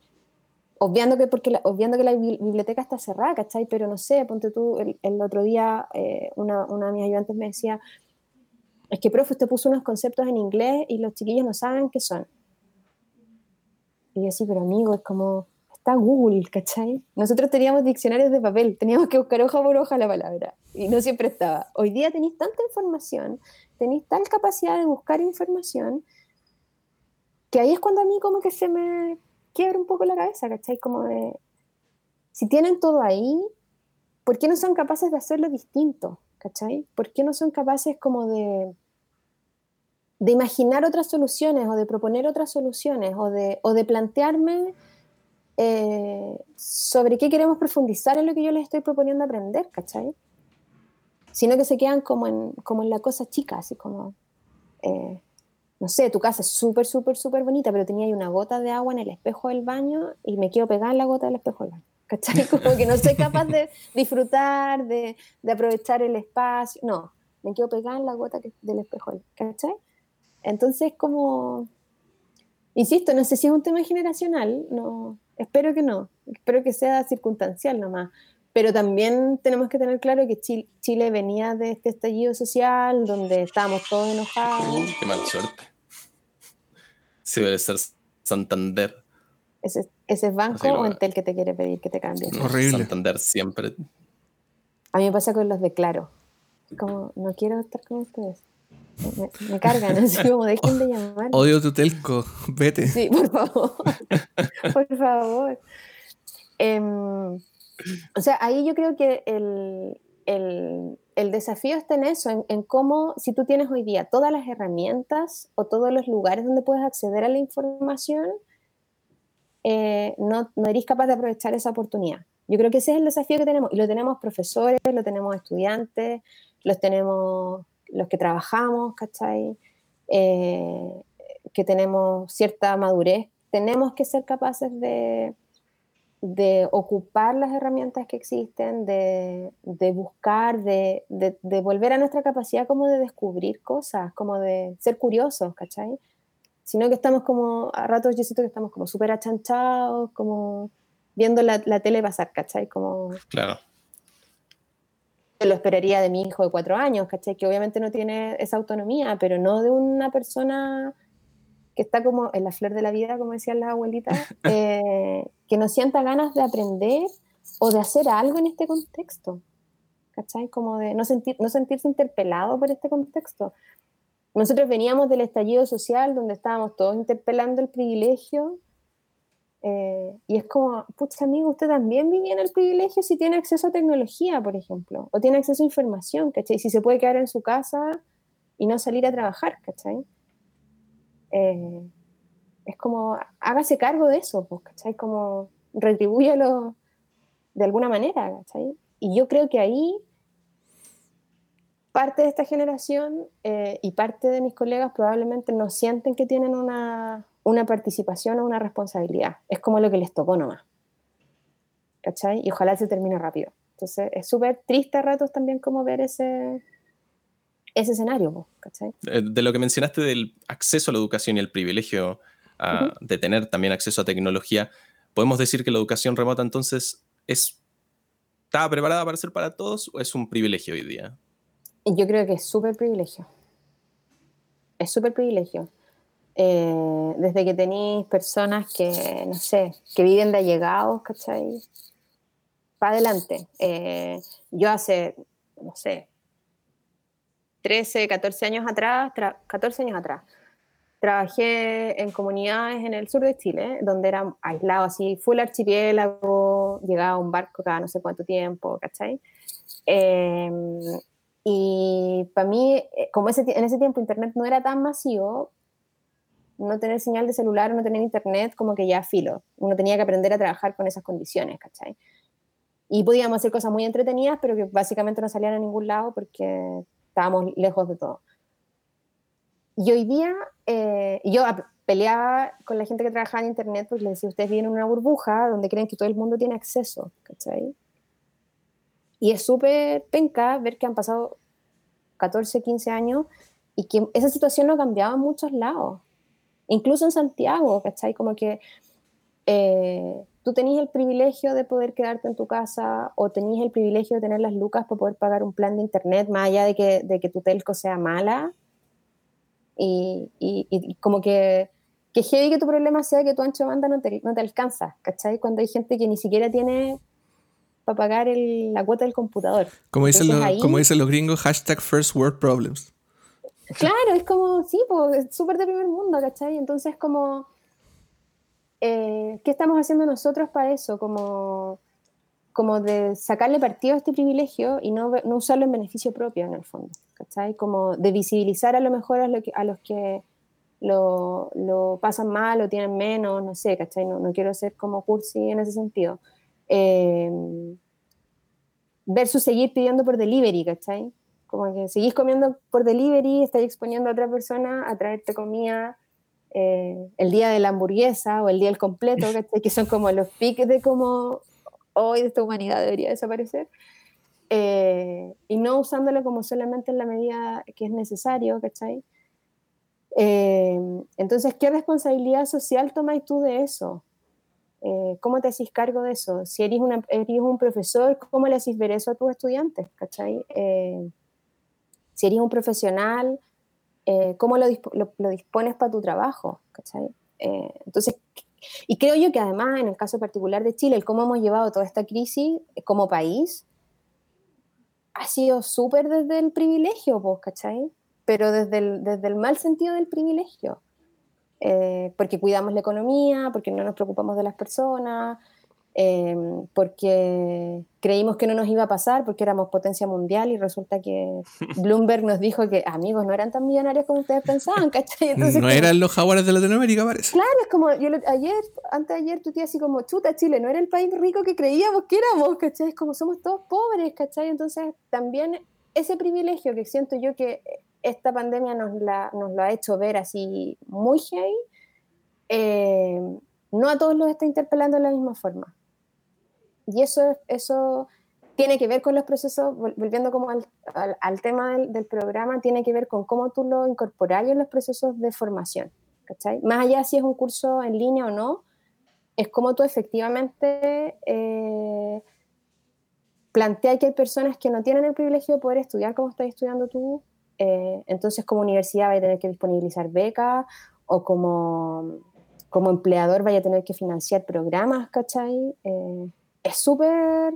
Speaker 4: Obviando que, porque la, obviando que la biblioteca está cerrada, ¿cachai? Pero no sé, ponte tú, el, otro día eh, una, una de mis ayudantes me decía, es que, profe, usted puso unos conceptos en inglés y los chiquillos no saben qué son. Y yo sí, pero amigo, es como, está Google, ¿cachai? Nosotros teníamos diccionarios de papel, teníamos que buscar hoja por hoja la palabra, y no siempre estaba. Hoy día tenéis tanta información, tenéis tal capacidad de buscar información, que ahí es cuando a mí como que se me quiebra un poco la cabeza, ¿cachai? Como de, si tienen todo ahí, ¿por qué no son capaces de hacerlo distinto? ¿Por qué no son capaces como de, imaginar otras soluciones o de proponer otras soluciones o de, plantearme eh, sobre qué queremos profundizar en lo que yo les estoy proponiendo aprender, ¿cachai? Sino que se quedan como en, la cosa chica, así como, eh, no sé, tu casa es súper, súper, súper bonita, pero tenía ahí una gota de agua en el espejo del baño y me quiero pegar la gota del espejo del baño. ¿Cachai? Como que no soy capaz de disfrutar, de, de aprovechar el espacio. No, me quedo pegada en la gota del espejo, ¿cachai? Entonces, como, insisto, no sé si es un tema generacional, no, espero que no, espero que sea circunstancial nomás, pero también tenemos que tener claro que Chile, venía de este estallido social donde estábamos todos enojados.
Speaker 3: qué mala suerte. Sí, debe ser Santander.
Speaker 4: Ese, ese es banco o Entel que te quiere pedir que te cambie.
Speaker 3: Horrible. Santander siempre.
Speaker 4: A mí me pasa con los de Claro. Como, no quiero estar con ustedes. Me, cargan, así como dejen de llamar.
Speaker 2: Odio tu telco, vete.
Speaker 4: Sí, por favor. por favor. Em, o sea, ahí yo creo que el, el, el desafío está en eso, en, en, cómo, si tú tienes hoy día todas las herramientas o todos los lugares donde puedes acceder a la información, eh, no, no eres capaz de aprovechar esa oportunidad. Yo creo que ese es el desafío que tenemos. Y lo tenemos profesores, lo tenemos estudiantes, los tenemos los que trabajamos, ¿cachai? Eh, que tenemos cierta madurez. Tenemos que ser capaces de, de ocupar las herramientas que existen, de, de buscar, de, de, volver a nuestra capacidad como de descubrir cosas, como de ser curiosos, ¿cachai? Sino que estamos como, a ratos yo siento que estamos como súper achanchados, como viendo la, la, tele pasar, ¿cachai? Como...
Speaker 3: Claro.
Speaker 4: Lo esperaría de mi hijo de cuatro años, ¿cachai? Que obviamente no tiene esa autonomía, pero no de una persona que está como en la flor de la vida, como decían las abuelitas, eh, que no sienta ganas de aprender o de hacer algo en este contexto. ¿Cachai? Como de no, sentir, no sentirse interpelado por este contexto. Nosotros veníamos del estallido social donde estábamos todos interpelando el privilegio eh, y es como, pucha amigo, usted también vivía en el privilegio si tiene acceso a tecnología, por ejemplo, o tiene acceso a información, ¿cachai? Si se puede quedar en su casa y no salir a trabajar, ¿cachai? Eh, es como, hágase cargo de eso, pues, ¿cachai? Como, retribúyalo de alguna manera, ¿cachai? Y yo creo que ahí parte de esta generación eh, y parte de mis colegas probablemente no sienten que tienen una, una participación o una responsabilidad. Es como lo que les tocó nomás. ¿Cachai? Y ojalá se termine rápido. Entonces es súper triste a ratos también como ver ese, ese escenario. ¿cachai?
Speaker 3: De lo que mencionaste del acceso a la educación y el privilegio uh, de tener también acceso a tecnología, ¿podemos decir que la educación remota entonces es, está preparada para ser para todos o es un privilegio hoy día?
Speaker 4: Yo creo que es súper privilegio. Es súper privilegio. Eh, desde que tenéis personas que, no sé, que viven de allegados, ¿cachai? Para adelante. Eh, yo hace, no sé, 13, 14 años atrás, 14 años atrás, trabajé en comunidades en el sur de Chile, donde eran aislados así, full archipiélago, llegaba un barco cada no sé cuánto tiempo, ¿cachai? Em, y para mí, eh, como ese, en ese tiempo internet no era tan masivo, no tener señal de celular, no tener internet, como que ya filo. Uno tenía que aprender a trabajar con esas condiciones, ¿cachai? Y podíamos hacer cosas muy entretenidas, pero que básicamente no salían a ningún lado porque estábamos lejos de todo. Y hoy día, eh, yo peleaba con la gente que trabajaba en Internet porque les decía, ustedes viven en una burbuja donde creen que todo el mundo tiene acceso, ¿cachai? Y es súper penca ver que han pasado 14, 15 años y que esa situación no ha cambiado en muchos lados, incluso en Santiago, ¿cachai? Como que eh, tú tenías el privilegio de poder quedarte en tu casa o tenías el privilegio de tener las lucas para poder pagar un plan de internet más allá de que, de que tu telco sea mala. Y, y, como que, que heavy que tu problema sea que tu ancho banda no te, no te alcanza, ¿cachai? Cuando hay gente que ni siquiera tiene para pagar el, la cuota del computador.
Speaker 2: Como dicen, los, como dicen los gringos, hashtag first world problems.
Speaker 4: Claro, es como, sí, pues, súper de primer mundo, ¿cachai? Entonces como eh, ¿qué estamos haciendo nosotros para eso? Como, como de sacarle partido a este privilegio y no, no usarlo en beneficio propio, en el fondo, ¿cachai? Como de visibilizar a lo mejor a, lo que, a los que lo, lo, pasan mal o tienen menos, no sé, ¿cachai? No, no quiero ser como cursi en ese sentido. Eh, versus seguir pidiendo por delivery, ¿cachai? Como que seguís comiendo por delivery, estáis exponiendo a otra persona a traerte comida eh, el día de la hamburguesa o el día del completo, que son como los piques de como hoy esta humanidad debería desaparecer, eh, y no usándolo como solamente en la medida que es necesario, ¿cachai? Eh, entonces, ¿qué responsabilidad social tomáis tú de eso? ¿Cómo te hacís cargo de eso? Si eres, una, eres un profesor, ¿cómo le hacís ver eso a tus estudiantes? ¿cachai? si eres un profesional, eh, cómo lo, lo, dispones para tu trabajo, ¿cachai? Eh, entonces, y creo yo que además, en el caso particular de Chile, el cómo hemos llevado toda esta crisis como país ha sido súper desde el privilegio, pues, ¿cachai? Pero desde el, desde el mal sentido del privilegio. Eh, porque cuidamos la economía, porque no nos preocupamos de las personas, Em, porque creímos que no nos iba a pasar porque éramos potencia mundial y resulta que Bloomberg nos dijo que amigos no eran tan millonarios como ustedes pensaban, ¿cachai?
Speaker 2: Entonces, no eran los jaguares de Latinoamérica, parece.
Speaker 4: Claro, es como yo ayer, antes de ayer, tú te así como, chuta, Chile no era el país rico que creíamos que éramos, ¿cachai? Es como somos todos pobres, ¿cachai? Entonces también ese privilegio que siento yo que esta pandemia nos, la, nos lo ha hecho ver así muy heavy, eh, no a todos los está interpelando de la misma forma. y eso, eso tiene que ver con los procesos, volviendo como al, al, tema del, programa, tiene que ver con cómo tú lo incorporas en los procesos de formación. ¿cachai? Más allá si es un curso en línea o no, es como tú efectivamente eh, planteas que hay personas que no tienen el privilegio de poder estudiar como estás estudiando tú, eh, entonces como universidad vaya a tener que disponibilizar becas o como, como empleador vaya a tener que financiar programas, ¿cachai? Eh, es súper...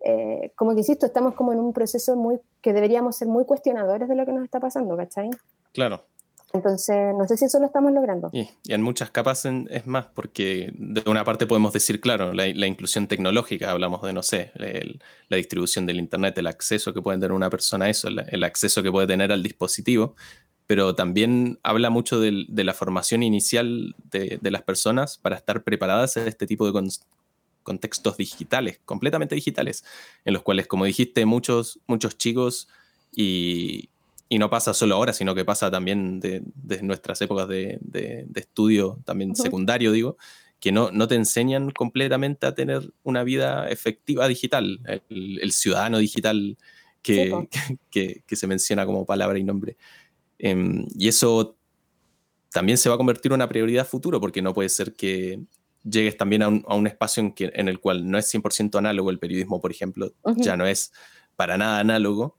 Speaker 4: Eh, como que insisto, estamos como en un proceso muy que deberíamos ser muy cuestionadores de lo que nos está pasando, ¿cachai?
Speaker 3: Claro,
Speaker 4: entonces, no sé si eso lo estamos logrando.
Speaker 3: Y, en muchas capas es más, porque de una parte podemos decir, claro, la, inclusión tecnológica, hablamos de, no sé, la distribución del Internet, el acceso que puede tener una persona a eso, el, acceso que puede tener al dispositivo, pero también habla mucho de, la formación inicial de, las personas para estar preparadas en este tipo de contextos digitales, completamente digitales, en los cuales, como dijiste, muchos, muchos chicos y, y no pasa solo ahora, sino que pasa también de, nuestras épocas de, estudio, también secundario, digo, que no, no, te enseñan completamente a tener una vida efectiva digital, el, ciudadano digital que, que, se menciona como palabra y nombre. Em, y eso también se va a convertir en una prioridad futuro, porque no puede ser que llegues también a un, espacio en, el cual no es 100% análogo el periodismo, por ejemplo, ya no es para nada análogo,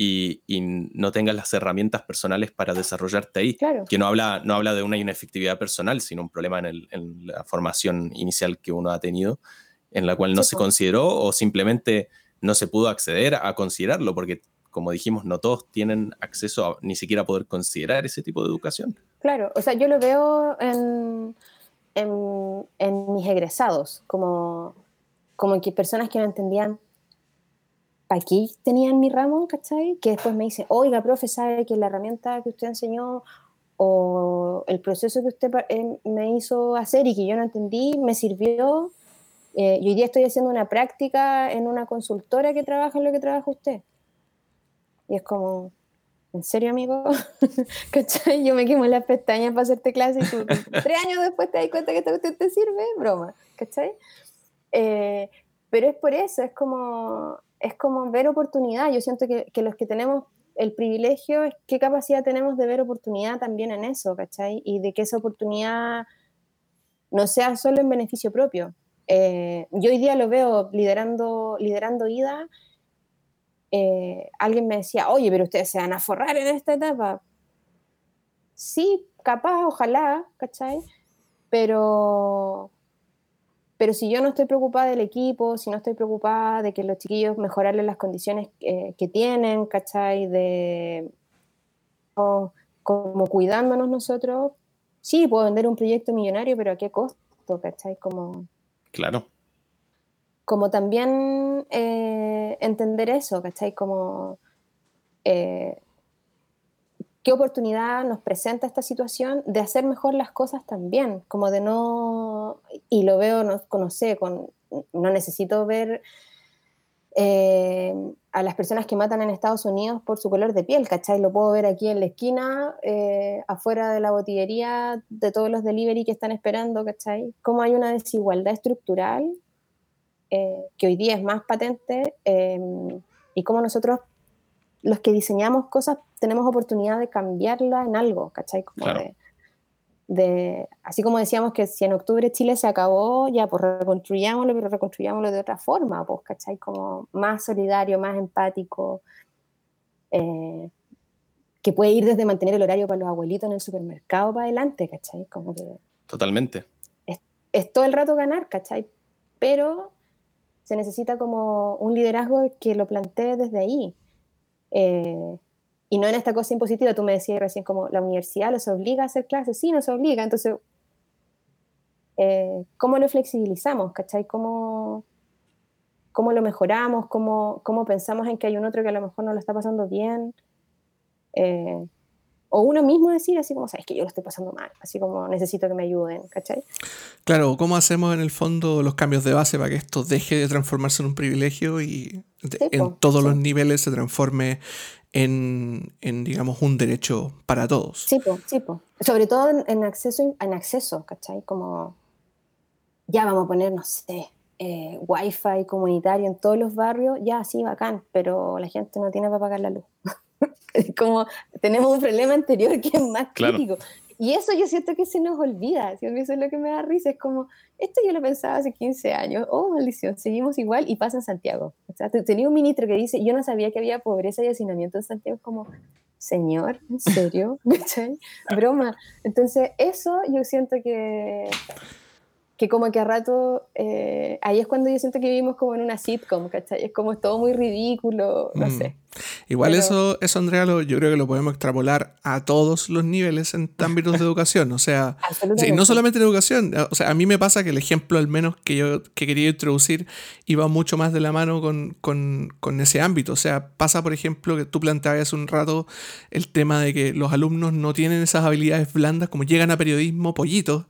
Speaker 3: y, no tengas las herramientas personales para desarrollarte ahí. Que no habla, no habla de una inefectividad personal, sino un problema en, la formación inicial que uno ha tenido, en la cual no se consideró o simplemente no se pudo acceder a considerarlo, porque como dijimos, no todos tienen acceso a ni siquiera poder considerar ese tipo de educación.
Speaker 4: Claro, o sea, yo lo veo en, en, mis egresados, como, como que personas que no entendían aquí tenían mi ramo, ¿cachai? Que después me dice, oiga, profe, ¿sabe que la herramienta que usted enseñó o el proceso que usted eh, me hizo hacer y que yo no entendí me sirvió? Eh, y hoy día estoy haciendo una práctica en una consultora que trabaja en lo que trabaja usted. Y es como, ¿en serio, amigo? ¿Cachai? Yo me quemo las pestañas para hacerte clase y tú tres años después te das cuenta que esta te sirve, broma, ¿cachai? Eh, pero es por eso, es como, es como ver oportunidad. Yo siento que, los que tenemos el privilegio qué capacidad tenemos de ver oportunidad también en eso, ¿cachai? Y de que esa oportunidad no sea solo en beneficio propio. Eh, yo hoy día lo veo liderando, liderando IDA. Eh, alguien me decía, oye, pero ustedes se van a forrar en esta etapa. Sí, capaz, ojalá, ¿cachai? Pero, pero si yo no estoy preocupada del equipo, si no estoy preocupada de que los chiquillos mejorarles las condiciones eh, que tienen, ¿cachai? De como cuidándonos nosotros, sí, puedo vender un proyecto millonario, pero ¿a qué costo, ¿cachai? Como,
Speaker 3: claro.
Speaker 4: Como también eh, entender eso, ¿cachai? Como eh, qué oportunidad nos presenta esta situación de hacer mejor las cosas también, como de no, y lo veo, no, conoce, con, no necesito ver eh, a las personas que matan en Estados Unidos por su color de piel, ¿cachai? Lo puedo ver aquí en la esquina, eh, afuera de la botillería, de todos los delivery que están esperando, ¿cachai? Cómo hay una desigualdad estructural eh, que hoy día es más patente y cómo nosotros los que diseñamos cosas tenemos oportunidad de cambiarla en algo, ¿cachai? Como de, así como decíamos que si en octubre Chile se acabó, ya pues reconstruyámoslo, pero reconstruyámoslo de otra forma, pues, ¿cachai? Como más solidario, más empático, eh, que puede ir desde mantener el horario para los abuelitos en el supermercado para adelante, ¿cachai? Como que
Speaker 3: Totalmente.
Speaker 4: Es, es todo el rato ganar, ¿cachai? Pero se necesita como un liderazgo que lo plantee desde ahí. Eh, y no en esta cosa impositiva, tú me decías recién como la universidad los obliga a hacer clases, sí, nos obliga, entonces, eh, ¿cómo lo flexibilizamos? ¿Cachai? ¿Cómo, cómo lo mejoramos? ¿Cómo, ¿Cómo pensamos en que hay un otro que a lo mejor no lo está pasando bien? Eh, o uno mismo decir así como, sabes que yo lo estoy pasando mal, así como necesito que me ayuden, ¿cachai?
Speaker 2: Claro, ¿cómo hacemos en el fondo los cambios de base para que esto deje de transformarse en un privilegio y en todos los niveles se transforme en, digamos, un derecho para todos?
Speaker 4: Sí, sí, sobre todo en, acceso, en acceso, ¿cachai? Como ya vamos a poner, no sé, eh, wifi comunitario en todos los barrios, ya sí, bacán, pero la gente no tiene para pagar la luz. como tenemos un problema anterior que es más crítico. Y eso yo siento que se nos olvida, eso es lo que me da risa, es como, esto yo lo pensaba hace 15 años, oh maldición, seguimos igual y pasa en Santiago. O sea, tenía un ministro que dice, yo no sabía que había pobreza y hacinamiento en Santiago, es como, señor, ¿en serio? Broma. Entonces, eso yo siento que que como que a rato, eh, ahí es cuando yo siento que vivimos como en una sitcom, ¿cachai? Es como todo muy ridículo, no mm. sé.
Speaker 2: Igual eso, eso, Andrea, yo creo que lo podemos extrapolar a todos los niveles en ámbitos de educación, o sea, no solamente en educación, o sea, a mí me pasa que el ejemplo al menos que yo que quería introducir iba mucho más de la mano con, con, con ese ámbito, o sea, pasa por ejemplo que tú planteabas hace un rato el tema de que los alumnos no tienen esas habilidades blandas como llegan a periodismo pollitos,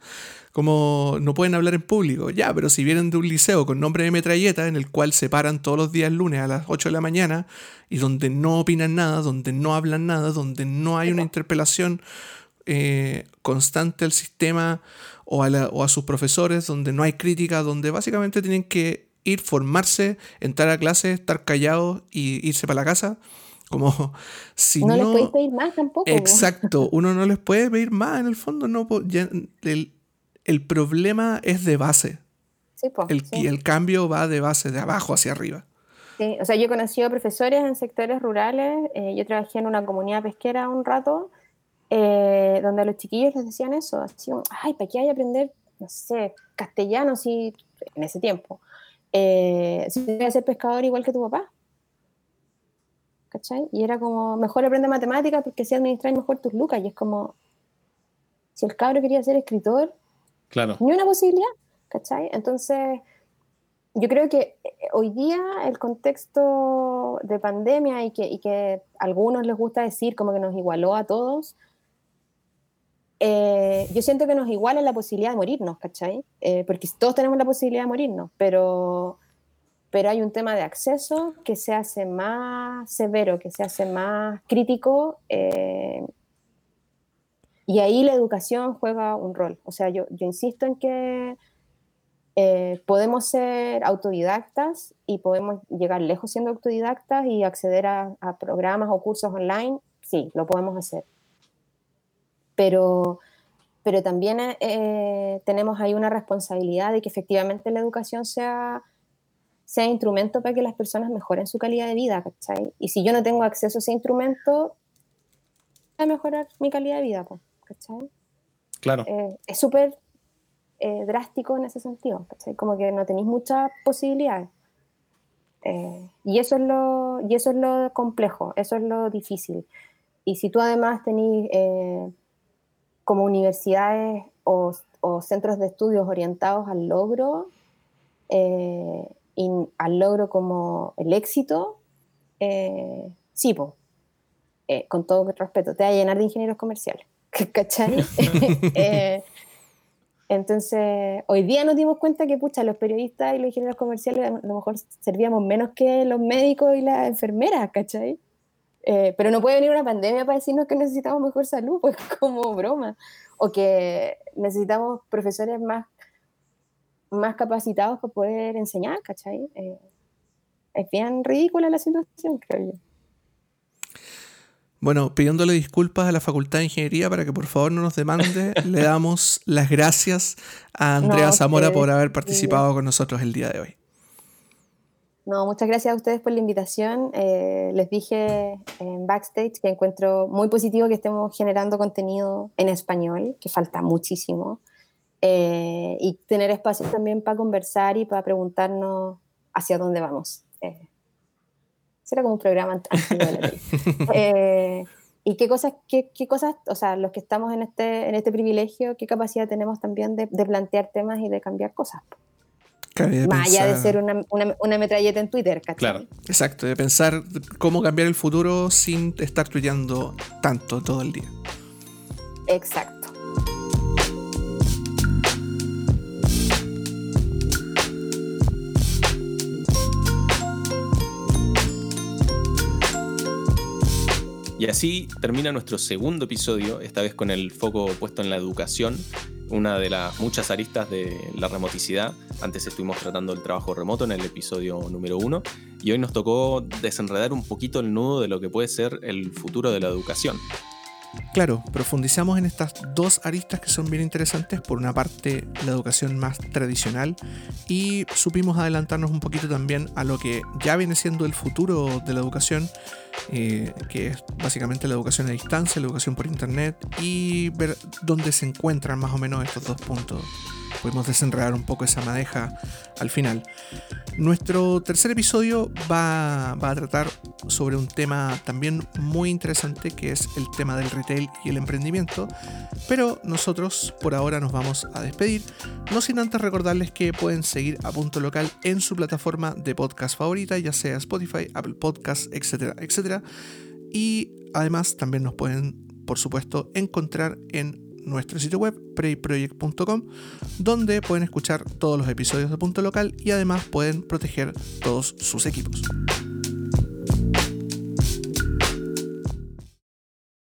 Speaker 2: como no pueden hablar en público. Ya, pero si vienen de un liceo con nombre de metralleta, en el cual se paran todos los días lunes a las 8 de la mañana, y donde no opinan nada, donde no hablan nada, donde no hay una interpelación eh, constante al sistema o a, o a sus profesores, donde no hay crítica, donde básicamente tienen que ir, formarse, entrar a clase, estar callados y irse para la casa. Como si no,
Speaker 4: no les puedes pedir más tampoco.
Speaker 2: Exacto, uno no les puede pedir más en el fondo, no ya, el, el problema es de base. Sí, el, Y el cambio va de base, de abajo hacia arriba.
Speaker 4: Sí, o sea, yo he conocido profesores en sectores rurales, eh, yo trabajé en una comunidad pesquera un rato, eh, donde a los chiquillos les decían eso, así, ay, ¿para qué hay que aprender, no sé, castellano si, en ese tiempo? Eh, si voy a ser pescador igual que tu papá. ¿Cachai? Y era como, mejor aprende matemáticas porque si administras mejor tus lucas. Y es como, si el cabro quería ser escritor,
Speaker 3: Claro.
Speaker 4: Ni una posibilidad, ¿cachai? Entonces, yo creo que eh, hoy día el contexto de pandemia y que, a algunos les gusta decir como que nos igualó a todos, eh, yo siento que nos iguala la posibilidad de morirnos, ¿cachai? Eh, porque todos tenemos la posibilidad de morirnos, pero, pero hay un tema de acceso que se hace más severo, que se hace más crítico y ahí la educación juega un rol. O sea, yo, insisto en que eh, podemos ser autodidactas y podemos llegar lejos siendo autodidactas y acceder a, programas o cursos online. Sí, lo podemos hacer. Pero, pero también eh, tenemos ahí una responsabilidad de que efectivamente la educación sea, sea instrumento para que las personas mejoren su calidad de vida. ¿cachai? Y si yo no tengo acceso a ese instrumento, a mejorar mi calidad de vida. Pues. ¿Cachai?
Speaker 3: Claro.
Speaker 4: Eh, es súper eh, drástico en ese sentido, ¿cachai? Como que no tenéis muchas posibilidades. Eh, y, eso es lo, y eso es lo complejo, eso es lo difícil. Y si tú además tenés como universidades o, o, centros de estudios orientados al logro, y al logro como el éxito, sí, con todo respeto, te va a llenar de ingenieros comerciales. ¿Cachai? Eh, entonces, hoy día nos dimos cuenta que, pucha, los periodistas y los ingenieros comerciales a lo mejor servíamos menos que los médicos y las enfermeras, ¿cachai? Eh, pero no puede venir una pandemia para decirnos que necesitamos mejor salud, pues como broma. O que necesitamos profesores más, más capacitados para poder enseñar, ¿cachai? Eh, es bien ridícula la situación, creo yo.
Speaker 2: Bueno, pidiéndole disculpas a la Facultad de Ingeniería para que por favor no nos demande, le damos las gracias a Andrea Zamora por haber participado con nosotros el día de hoy.
Speaker 4: No, muchas gracias a ustedes por la invitación. Eh, les dije en backstage que encuentro muy positivo que estemos generando contenido en español, que falta muchísimo, eh, y tener espacio también para conversar y para preguntarnos hacia dónde vamos. Eh, Será como un programa eh, y qué cosas, qué, qué, cosas, o sea, los que estamos en este, en este privilegio, qué capacidad tenemos también de, de plantear temas y de cambiar cosas. Más allá de ser una, una, una, metralleta en Twitter, ¿cachai?
Speaker 2: Claro, exacto, de pensar cómo cambiar el futuro sin estar tuiteando tanto todo el día.
Speaker 4: Exacto.
Speaker 3: Y así termina nuestro segundo episodio, esta vez con el foco puesto en la educación. una de las muchas aristas de la remoticidad. Antes estuvimos tratando el trabajo remoto en el episodio número uno y hoy nos tocó desenredar un poquito el nudo de lo que puede ser el futuro de la educación.
Speaker 2: Claro, profundizamos en estas dos aristas que son bien interesantes. Por una parte, la educación más tradicional y supimos adelantarnos un poquito también a lo que ya viene siendo el futuro de la educación, eh, que es básicamente la educación a distancia, la educación por internet y ver dónde se encuentran más o menos estos dos puntos pudimos desenredar un poco esa madeja al final. Nuestro tercer episodio va, a tratar sobre un tema también muy interesante que es el tema del retail y el emprendimiento, pero nosotros por ahora nos vamos a despedir, no sin antes recordarles que pueden seguir a Punto Local en su plataforma de podcast favorita, ya sea Spotify, Apple Podcasts, etcétera, etcétera. Y además también nos pueden, por supuesto, encontrar en nuestro sitio web preyproject.com donde pueden escuchar todos los episodios de Punto Local y además pueden proteger todos sus equipos.